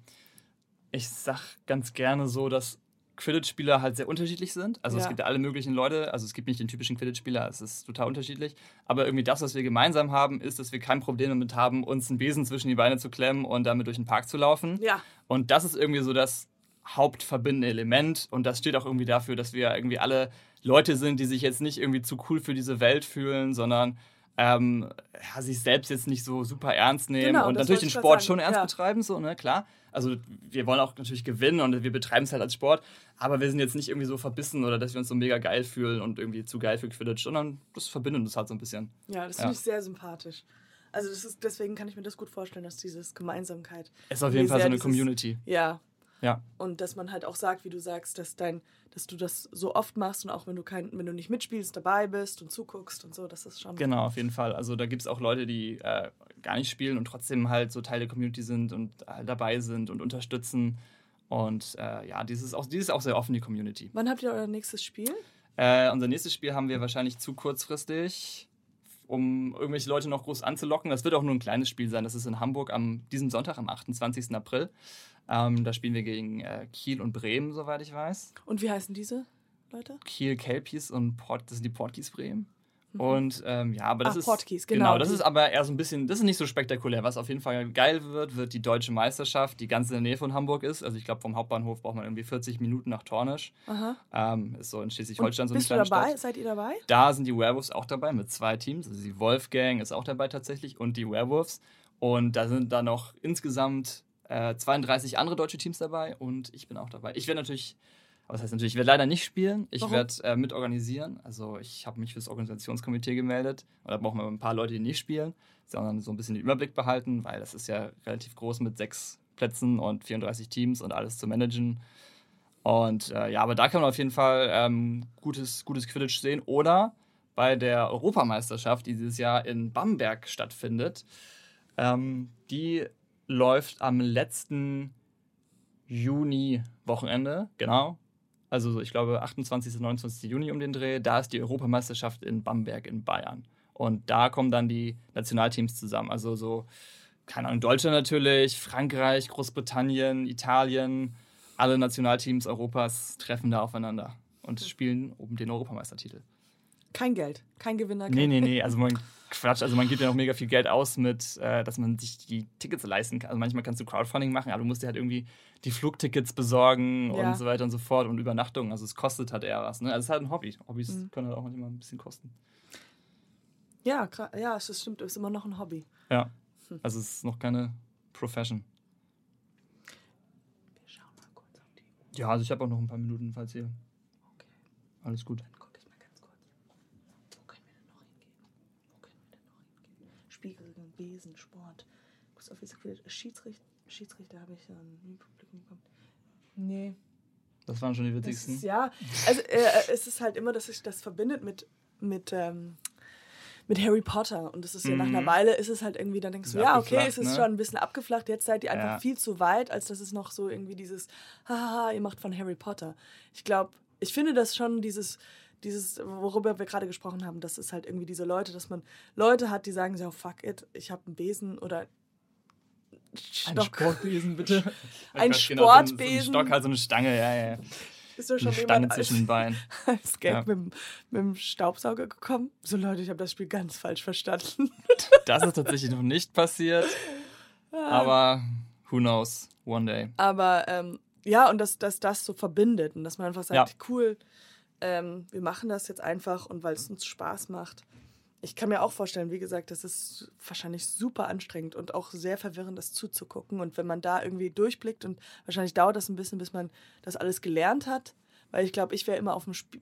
ich sag ganz gerne so, dass Quidditch-Spieler halt sehr unterschiedlich sind. Also es Ja. gibt ja alle möglichen Leute, also es gibt nicht den typischen Quidditch-Spieler, es ist total unterschiedlich. Aber irgendwie das, was wir gemeinsam haben, ist, dass wir kein Problem damit haben, uns einen Besen zwischen die Beine zu klemmen und damit durch den Park zu laufen. Ja, Und das ist irgendwie so das hauptverbindende Element. Und das steht auch irgendwie dafür, dass wir irgendwie alle Leute sind, die sich jetzt nicht irgendwie zu cool für diese Welt fühlen, sondern ähm, ja, sich selbst jetzt nicht so super ernst nehmen Genau, und natürlich den Sport schon ernst ja. betreiben, so, ne, klar. Also wir wollen auch natürlich gewinnen und wir betreiben es halt als Sport, aber wir sind jetzt nicht irgendwie so verbissen oder dass wir uns so mega geil fühlen und irgendwie zu geil für Quidditch, sondern das verbindet uns halt so ein bisschen. ja, das Ja. finde ich sehr sympathisch. Also das ist, deswegen kann ich mir das gut vorstellen, dass dieses Gemeinsamkeit. Ist auf jeden Fall so eine dieses- Community. Ja, Ja. Und dass man halt auch sagt, wie du sagst, dass dein, dass du das so oft machst und auch wenn du kein, wenn du nicht mitspielst, dabei bist und zuguckst und so, das ist schon. Genau, auf jeden Fall. Also da gibt es auch Leute, die äh, gar nicht spielen und trotzdem halt so Teil der Community sind und halt dabei sind und unterstützen. Und äh, ja, dieses auch, dieses auch sehr offen, die Community. Wann habt ihr euer nächstes Spiel? Äh, unser nächstes Spiel haben wir wahrscheinlich zu kurzfristig, um irgendwelche Leute noch groß anzulocken. Das wird auch nur ein kleines Spiel sein. Das ist in Hamburg am diesem Sonntag, am 28. April. Ähm, da spielen wir gegen äh, Kiel und Bremen, soweit ich weiß. Und wie heißen diese Leute? Kiel Kelpies und Port, das sind die Portkies Bremen. Und ähm, ja, aber das Mhm. Ach, ist. Portkies, genau, das die- ist aber eher so ein bisschen, das ist nicht so spektakulär. Was auf jeden Fall geil wird, wird die deutsche Meisterschaft, die ganz in der Nähe von Hamburg ist. Also ich glaube, vom Hauptbahnhof braucht man irgendwie 40 Minuten nach Tornisch. Aha. Ähm, ist so in Schleswig-Holstein so eine bist du kleine dabei? Stadt. Seid ihr dabei? Da sind die Werewolves auch dabei mit zwei Teams. Also die Wolfgang ist auch dabei tatsächlich und die Werewolves. Und da sind dann noch insgesamt äh, 32 andere deutsche Teams dabei und ich bin auch dabei. Ich werde natürlich, aber das heißt natürlich, ich werde leider nicht spielen. Ich werde äh, mitorganisieren. Also ich habe mich fürs Organisationskomitee gemeldet. Und da brauchen wir ein paar Leute, die nicht spielen, sondern so ein bisschen den Überblick behalten, weil das ist ja relativ groß mit sechs Plätzen und 34 Teams und alles zu managen. Und äh, ja, aber da kann man auf jeden Fall ähm, gutes, gutes Quidditch sehen. Oder bei der Europameisterschaft, die dieses Jahr in Bamberg stattfindet. Ähm, die läuft am letzten Juni-Wochenende, genau. Also so, ich glaube 28. 29. Juni um den Dreh. Da ist die Europameisterschaft in Bamberg in Bayern. Und da kommen dann die Nationalteams zusammen. Also so, keine Ahnung, Deutschland natürlich, Frankreich, Großbritannien, Italien, alle Nationalteams Europas treffen da aufeinander und spielen um den Europameistertitel. Kein Geld, kein Gewinner. Nee, kein nee, nee, also man Quatsch, also man gibt ja noch mega viel Geld aus mit, äh, dass man sich die Tickets leisten kann. Also manchmal kannst du Crowdfunding machen, aber du musst dir halt irgendwie die Flugtickets besorgen Ja. und so weiter und so fort und Übernachtung. Also es kostet halt eher was. Ne? Also es ist halt ein Hobby. Hobbys Mhm. können halt auch manchmal ein bisschen kosten. Ja, ja, es stimmt, es ist immer noch ein Hobby. Ja. Also es ist noch keine Profession. Wir schauen mal kurz auf die Uhr. Ja, also ich habe auch noch ein paar Minuten, falls ihr. Okay, Alles gut. dann gucke ich mal ganz kurz. Wo können wir denn noch hingehen? Wo können wir denn noch hingehen? Spielregeln, Wesen, Sport. Gustav Quidditch. Schiedsrichter, Schiedsrichter habe ich dann nie Publikum bekommen. Nee. Das waren schon die witzigsten. ist, ja, also äh, es ist halt immer, dass sich das verbindet mit, mit, ähm, mit Harry Potter. Und das ist ja nach einer Mhm. Weile ist es halt irgendwie, dann denkst du, ja, okay, es ist ne? schon ein bisschen abgeflacht. Jetzt seid ihr einfach Ja. viel zu weit, als dass es noch so irgendwie dieses, haha, ihr macht von Harry Potter. Ich glaube, ich finde das schon dieses, dieses, worüber wir gerade gesprochen haben, das ist halt irgendwie diese Leute, dass man Leute hat, die sagen so, oh, fuck it, ich habe einen Besen oder Stock. Ein Sportbesen, bitte. ein Sportbesen. Genau, so ein, Stock, halt so eine Stange, ja, ja. Ist doch schon eine Stange zwischen den Beinen. Als Gag ja. mit, mit dem Staubsauger gekommen. So Leute, ich habe das Spiel ganz falsch verstanden. das ist tatsächlich noch nicht passiert. Aber who knows, one day. Aber ähm, ja, und dass, dass das so verbindet und dass man einfach sagt, ja. cool, ähm, wir machen das jetzt einfach und weil es uns Spaß macht. Ich kann mir auch vorstellen, wie gesagt, das ist wahrscheinlich super anstrengend und auch sehr verwirrend, das zuzugucken. Und wenn man da irgendwie durchblickt und wahrscheinlich dauert das ein bisschen, bis man das alles gelernt hat, weil ich glaube, ich wäre immer auf dem Spiel.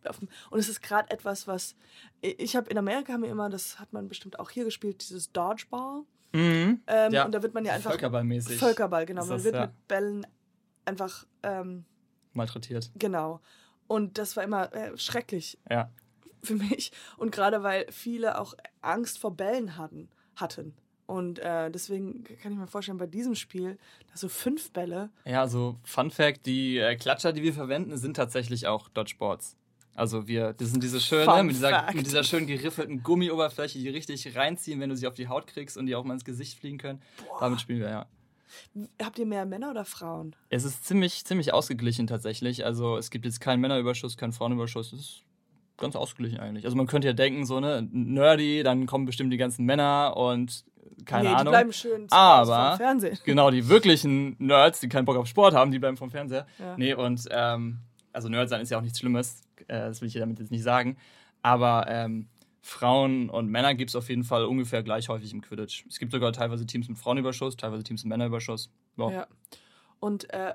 Und es ist gerade etwas, was ich habe in Amerika haben wir immer, das hat man bestimmt auch hier gespielt, dieses Dodgeball. Mhm. Ähm, ja. Und da wird man ja einfach Völkerballmäßig. Völkerball, genau. Man wird ja. mit Bällen einfach ähm, malträtiert. Genau. Und das war immer äh, schrecklich. Ja für mich. Und gerade weil viele auch Angst vor Bällen hatten. hatten. Und äh, deswegen kann ich mir vorstellen, bei diesem Spiel, da so fünf Bälle. Ja, also Fun Fact: Die äh, Klatscher, die wir verwenden, sind tatsächlich auch Dodgeboards. Also wir, das sind diese schönen, mit dieser, mit dieser schön geriffelten Gummioberfläche, die richtig reinziehen, wenn du sie auf die Haut kriegst und die auch mal ins Gesicht fliegen können. Boah. Damit spielen wir, ja. Habt ihr mehr Männer oder Frauen? Es ist ziemlich, ziemlich ausgeglichen tatsächlich. Also es gibt jetzt keinen Männerüberschuss, keinen Frauenüberschuss. Es ist ganz ausgeglichen eigentlich. Also man könnte ja denken, so, ne, nerdy, dann kommen bestimmt die ganzen Männer und keine nee, Ahnung. Die bleiben schön Aber, vom Fernsehen. Genau, die wirklichen Nerds, die keinen Bock auf Sport haben, die bleiben vom Fernseher. Ja. Nee, und ähm, also Nerd sein ist ja auch nichts Schlimmes, äh, das will ich damit jetzt nicht sagen. Aber ähm, Frauen und Männer gibt es auf jeden Fall ungefähr gleich häufig im Quidditch. Es gibt sogar teilweise Teams mit Frauenüberschuss, teilweise Teams mit Männerüberschuss. Wow. Ja. Und äh,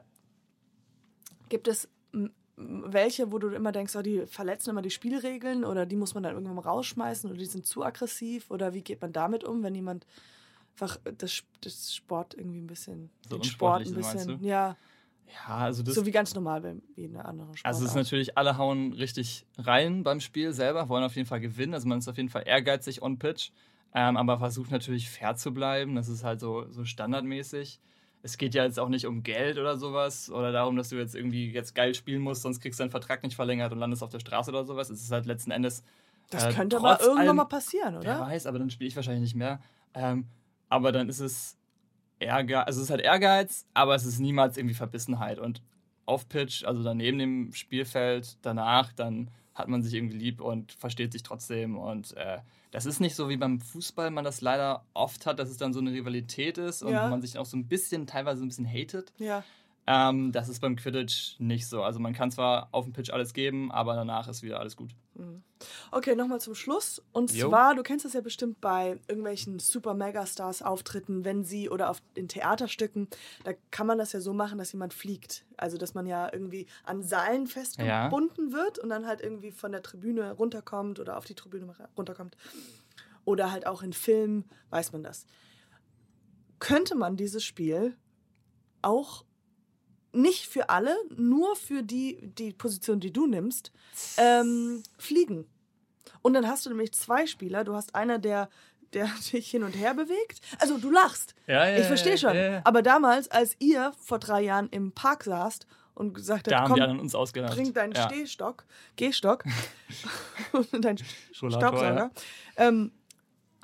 gibt es welche, wo du immer denkst, oh, die verletzen immer die Spielregeln oder die muss man dann irgendwann rausschmeißen oder die sind zu aggressiv oder wie geht man damit um, wenn jemand einfach das, das Sport irgendwie ein bisschen, so den Sport ein bisschen, ja. Ja, also das. So wie ganz normal wie in einer anderen Sport. Also es ist natürlich, alle hauen richtig rein beim Spiel selber, wollen auf jeden Fall gewinnen. Also man ist auf jeden Fall ehrgeizig on pitch, ähm, aber versucht natürlich fair zu bleiben. Das ist halt so, so standardmäßig es geht ja jetzt auch nicht um Geld oder sowas oder darum, dass du jetzt irgendwie jetzt geil spielen musst, sonst kriegst du deinen Vertrag nicht verlängert und landest auf der Straße oder sowas. Es ist halt letzten Endes. Das äh, könnte aber irgendwann allem, mal passieren, oder? Wer weiß, aber dann spiele ich wahrscheinlich nicht mehr. Ähm, aber dann ist es Ehrgeiz, also es ist halt Ehrgeiz, aber es ist niemals irgendwie Verbissenheit. Und auf Pitch, also daneben dem Spielfeld, danach, dann hat man sich irgendwie lieb und versteht sich trotzdem und äh, das ist nicht so wie beim Fußball, man das leider oft hat, dass es dann so eine Rivalität ist und ja. man sich auch so ein bisschen, teilweise ein bisschen hatet. Ja. Ähm, das ist beim Quidditch nicht so. Also man kann zwar auf dem Pitch alles geben, aber danach ist wieder alles gut. Mhm. Okay, nochmal zum Schluss. Und jo. zwar, du kennst das ja bestimmt bei irgendwelchen super Megastars Auftritten, wenn sie oder auf in Theaterstücken, da kann man das ja so machen, dass jemand fliegt. Also dass man ja irgendwie an Seilen festgebunden ja. wird und dann halt irgendwie von der Tribüne runterkommt oder auf die Tribüne runterkommt. Oder halt auch in Filmen weiß man das. Könnte man dieses Spiel auch nicht für alle, nur für die, die Position, die du nimmst, ähm, fliegen. Und dann hast du nämlich zwei Spieler. Du hast einer, der, der dich hin und her bewegt. Also du lachst. Ja, ja, ich verstehe schon. Ja. Aber damals, als ihr vor drei Jahren im Park saßt und gesagt habt, komm, uns ausgelacht. bring deinen. Stehstock, Gehstock und deinen Staubsauger. Ähm,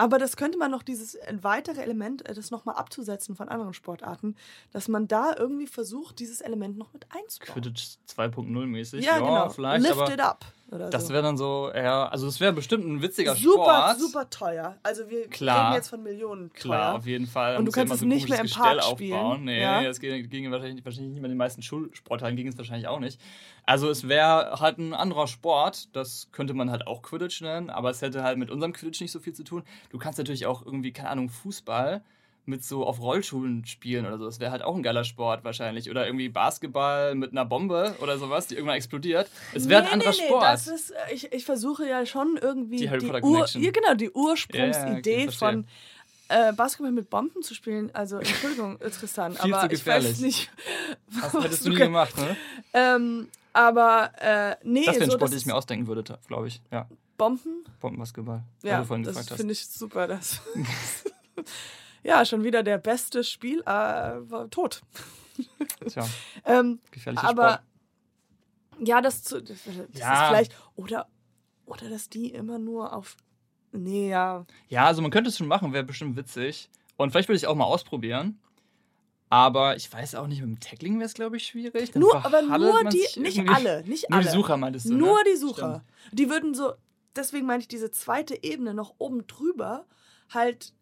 aber das könnte man noch, dieses weitere Element, äh, das nochmal abzusetzen von anderen Sportarten, dass man da irgendwie versucht, dieses Element noch mit einzubauen. Quidditch 2.0 mäßig. Ja, ja, genau. Vielleicht, Lift it up. Das so. wäre dann so, ja, also das wäre bestimmt ein witziger super, Sport. Super, super teuer. Also wir Klar. reden jetzt von Millionen teuer. Klar, auf jeden Fall. Und du kannst es so nicht mehr im Park Gestell spielen. Aufbauen. Nee, ja? das ging, wahrscheinlich, wahrscheinlich nicht mehr den meisten Schulsportarten, ging es wahrscheinlich auch nicht. Also es wäre halt ein anderer Sport, das könnte man halt auch Quidditch nennen, aber es hätte halt mit unserem Quidditch nicht so viel zu tun. Du kannst natürlich auch irgendwie, keine Ahnung, Fußball mit so auf Rollschuhen spielen oder so. Das wäre halt auch ein geiler Sport wahrscheinlich. Oder irgendwie Basketball mit einer Bombe oder sowas, die irgendwann explodiert. Es wäre nee, ein anderer nee, nee, Sport. Das ist, äh, ich, ich versuche ja schon irgendwie die, die, Ur, ja, genau, die Ursprungsidee ja, von äh, Basketball mit Bomben zu spielen, also Entschuldigung, Tristan, aber ich weiß nicht. Was hättest du nie gemacht, ne? Ähm, aber äh, nee. Das wäre ein so, Sport, den ich mir ausdenken würde, glaube ich. Ja. Bomben? Bombenbasketball. Ja, das finde ich super. Das ja, schon wieder der beste Spiel, äh, war tot. Tja. ähm, Gefährlicher aber Sport. ja, das, zu, das, das ja. ist vielleicht oder Oder dass die immer nur auf. Nee, ja. Ja, also man könnte es schon machen, wäre bestimmt witzig. Und vielleicht würde ich auch mal ausprobieren. Aber ich weiß auch nicht, mit dem Tackling wäre es, glaube ich, schwierig. Dann Nur, aber nur die, nicht irgendwie. alle, nicht Nur alle. die Sucher meintest du, Nur ne? die Sucher. Die würden so, deswegen meine ich diese zweite Ebene noch oben drüber halt,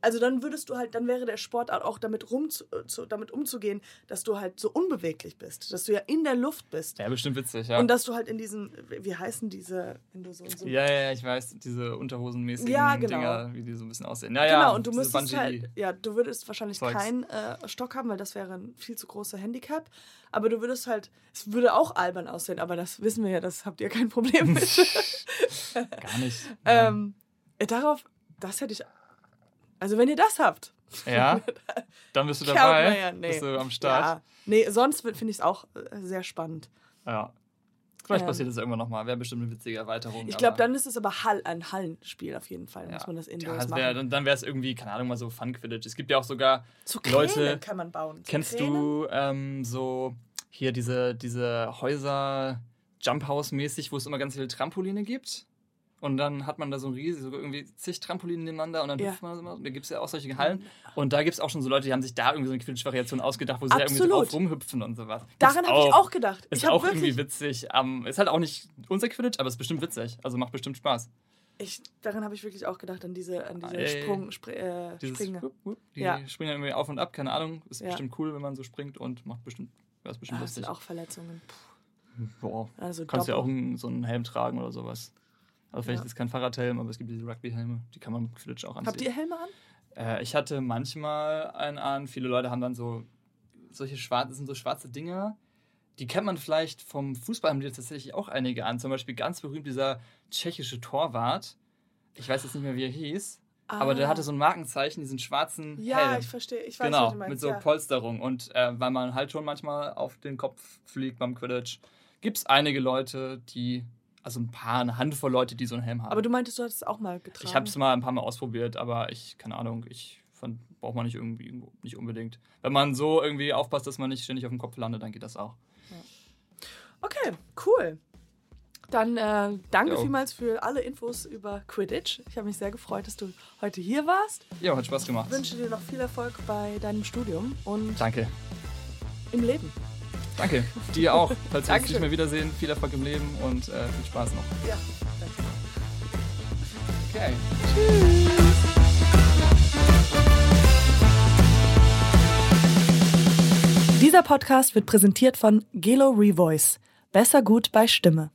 also dann würdest du halt, dann wäre der Sportart auch damit, rum zu, zu, damit umzugehen, dass du halt so unbeweglich bist, dass du ja in der Luft bist. Ja, bestimmt witzig, ja. Und dass du halt in diesen, wie heißen diese, wenn du so so ja, ja, ja, ich weiß, diese unterhosenmäßigen Ja, genau. Dinger, wie die so ein bisschen aussehen. Ja, ja, Genau, und du müsstest halt, ja, du würdest wahrscheinlich Zeugs. keinen äh, Stock haben, weil das wäre ein viel zu großer Handicap. Aber du würdest halt, es würde auch albern aussehen, aber das wissen wir ja, das habt ihr kein Problem mit. Gar nicht. ähm, äh, darauf, das hätte ich, also wenn ihr das habt, ja, dann bist du dabei. ja, nee. Bist du am Start. ja, nee, sonst finde ich es auch äh, sehr spannend. Ja. Vielleicht Ähm, passiert das irgendwann nochmal. Wäre bestimmt eine witzige Erweiterung. Ich glaube, dann ist es aber Hall, ein Hallenspiel auf jeden Fall, ja. muss man das ja, indoors das machen. wär, dann, dann wäre es irgendwie, keine Ahnung, mal so Fun Quidditch. Es gibt ja auch sogar so Leute- Kräne kann man bauen. So Kennst Kräne? du ähm, so hier diese, diese Häuser Jump House mäßig, wo es immer ganz viele Trampoline gibt? Und dann hat man da so ein riesig, so irgendwie zig Trampoline nebeneinander und dann Ja. hüpft man das immer. Da gibt es ja auch solche Hallen. Und da gibt es auch schon so Leute, die haben sich da irgendwie so eine Quidditch-Variation ausgedacht, wo sie da irgendwie Absolut. drauf rumhüpfen und sowas. Daran habe ich auch gedacht. Ist auch irgendwie witzig. Ähm, ist halt auch nicht unser Quidditch, aber ist bestimmt witzig. Also macht bestimmt Spaß. Ich, daran habe ich wirklich auch gedacht, an diese, an diese Ah, ey. Sprung, Spr äh, Dieses Springe. Wupp, wupp, die Ja. springen irgendwie auf und ab, keine Ahnung. Ist Ja. bestimmt cool, wenn man so springt und macht bestimmt, es bestimmt Ja, das sind lustig. auch Verletzungen. Boah. Also Du kannst ja auch einen, so einen Helm tragen oder sowas. Also vielleicht Ja. ist kein Fahrradhelm, aber es gibt diese Rugby-Helme, die kann man mit Quidditch auch anziehen. Habt ihr Helme an? Äh, ich hatte manchmal einen an. Viele Leute haben dann so solche schwarze, das sind so schwarze Dinger. Die kennt man vielleicht vom Fußball, haben die tatsächlich auch einige an. Zum Beispiel ganz berühmt dieser tschechische Torwart. Ich weiß jetzt nicht mehr, wie er hieß. Aber der Ah. hatte so ein Markenzeichen, diesen schwarzen Ja, Helm. ich verstehe. Ich weiß, was Genau, du meinst. mit so ja. Polsterung. Und äh, weil man halt schon manchmal auf den Kopf fliegt beim Quidditch, gibt es einige Leute, die, also ein paar, eine Handvoll Leute, die so einen Helm haben. Aber du meintest, du hattest es auch mal getragen. ich habe es mal ein paar Mal ausprobiert, aber ich, keine Ahnung, ich fand, braucht man nicht irgendwie, nicht unbedingt. Wenn man so irgendwie aufpasst, dass man nicht ständig auf dem Kopf landet, dann geht das auch. Okay, cool. Dann äh, danke Jo. vielmals für alle Infos über Quidditch. Ich habe mich sehr gefreut, dass du heute hier warst. Ja, hat Spaß gemacht. Ich wünsche dir noch viel Erfolg bei deinem Studium und Danke. im Leben. Danke. Dir auch. Falls wir uns nicht mehr wiedersehen, viel Erfolg im Leben und äh, viel Spaß noch. Ja, danke. Okay. Dieser Podcast wird präsentiert von Gelo Revoice. Besser gut bei Stimme.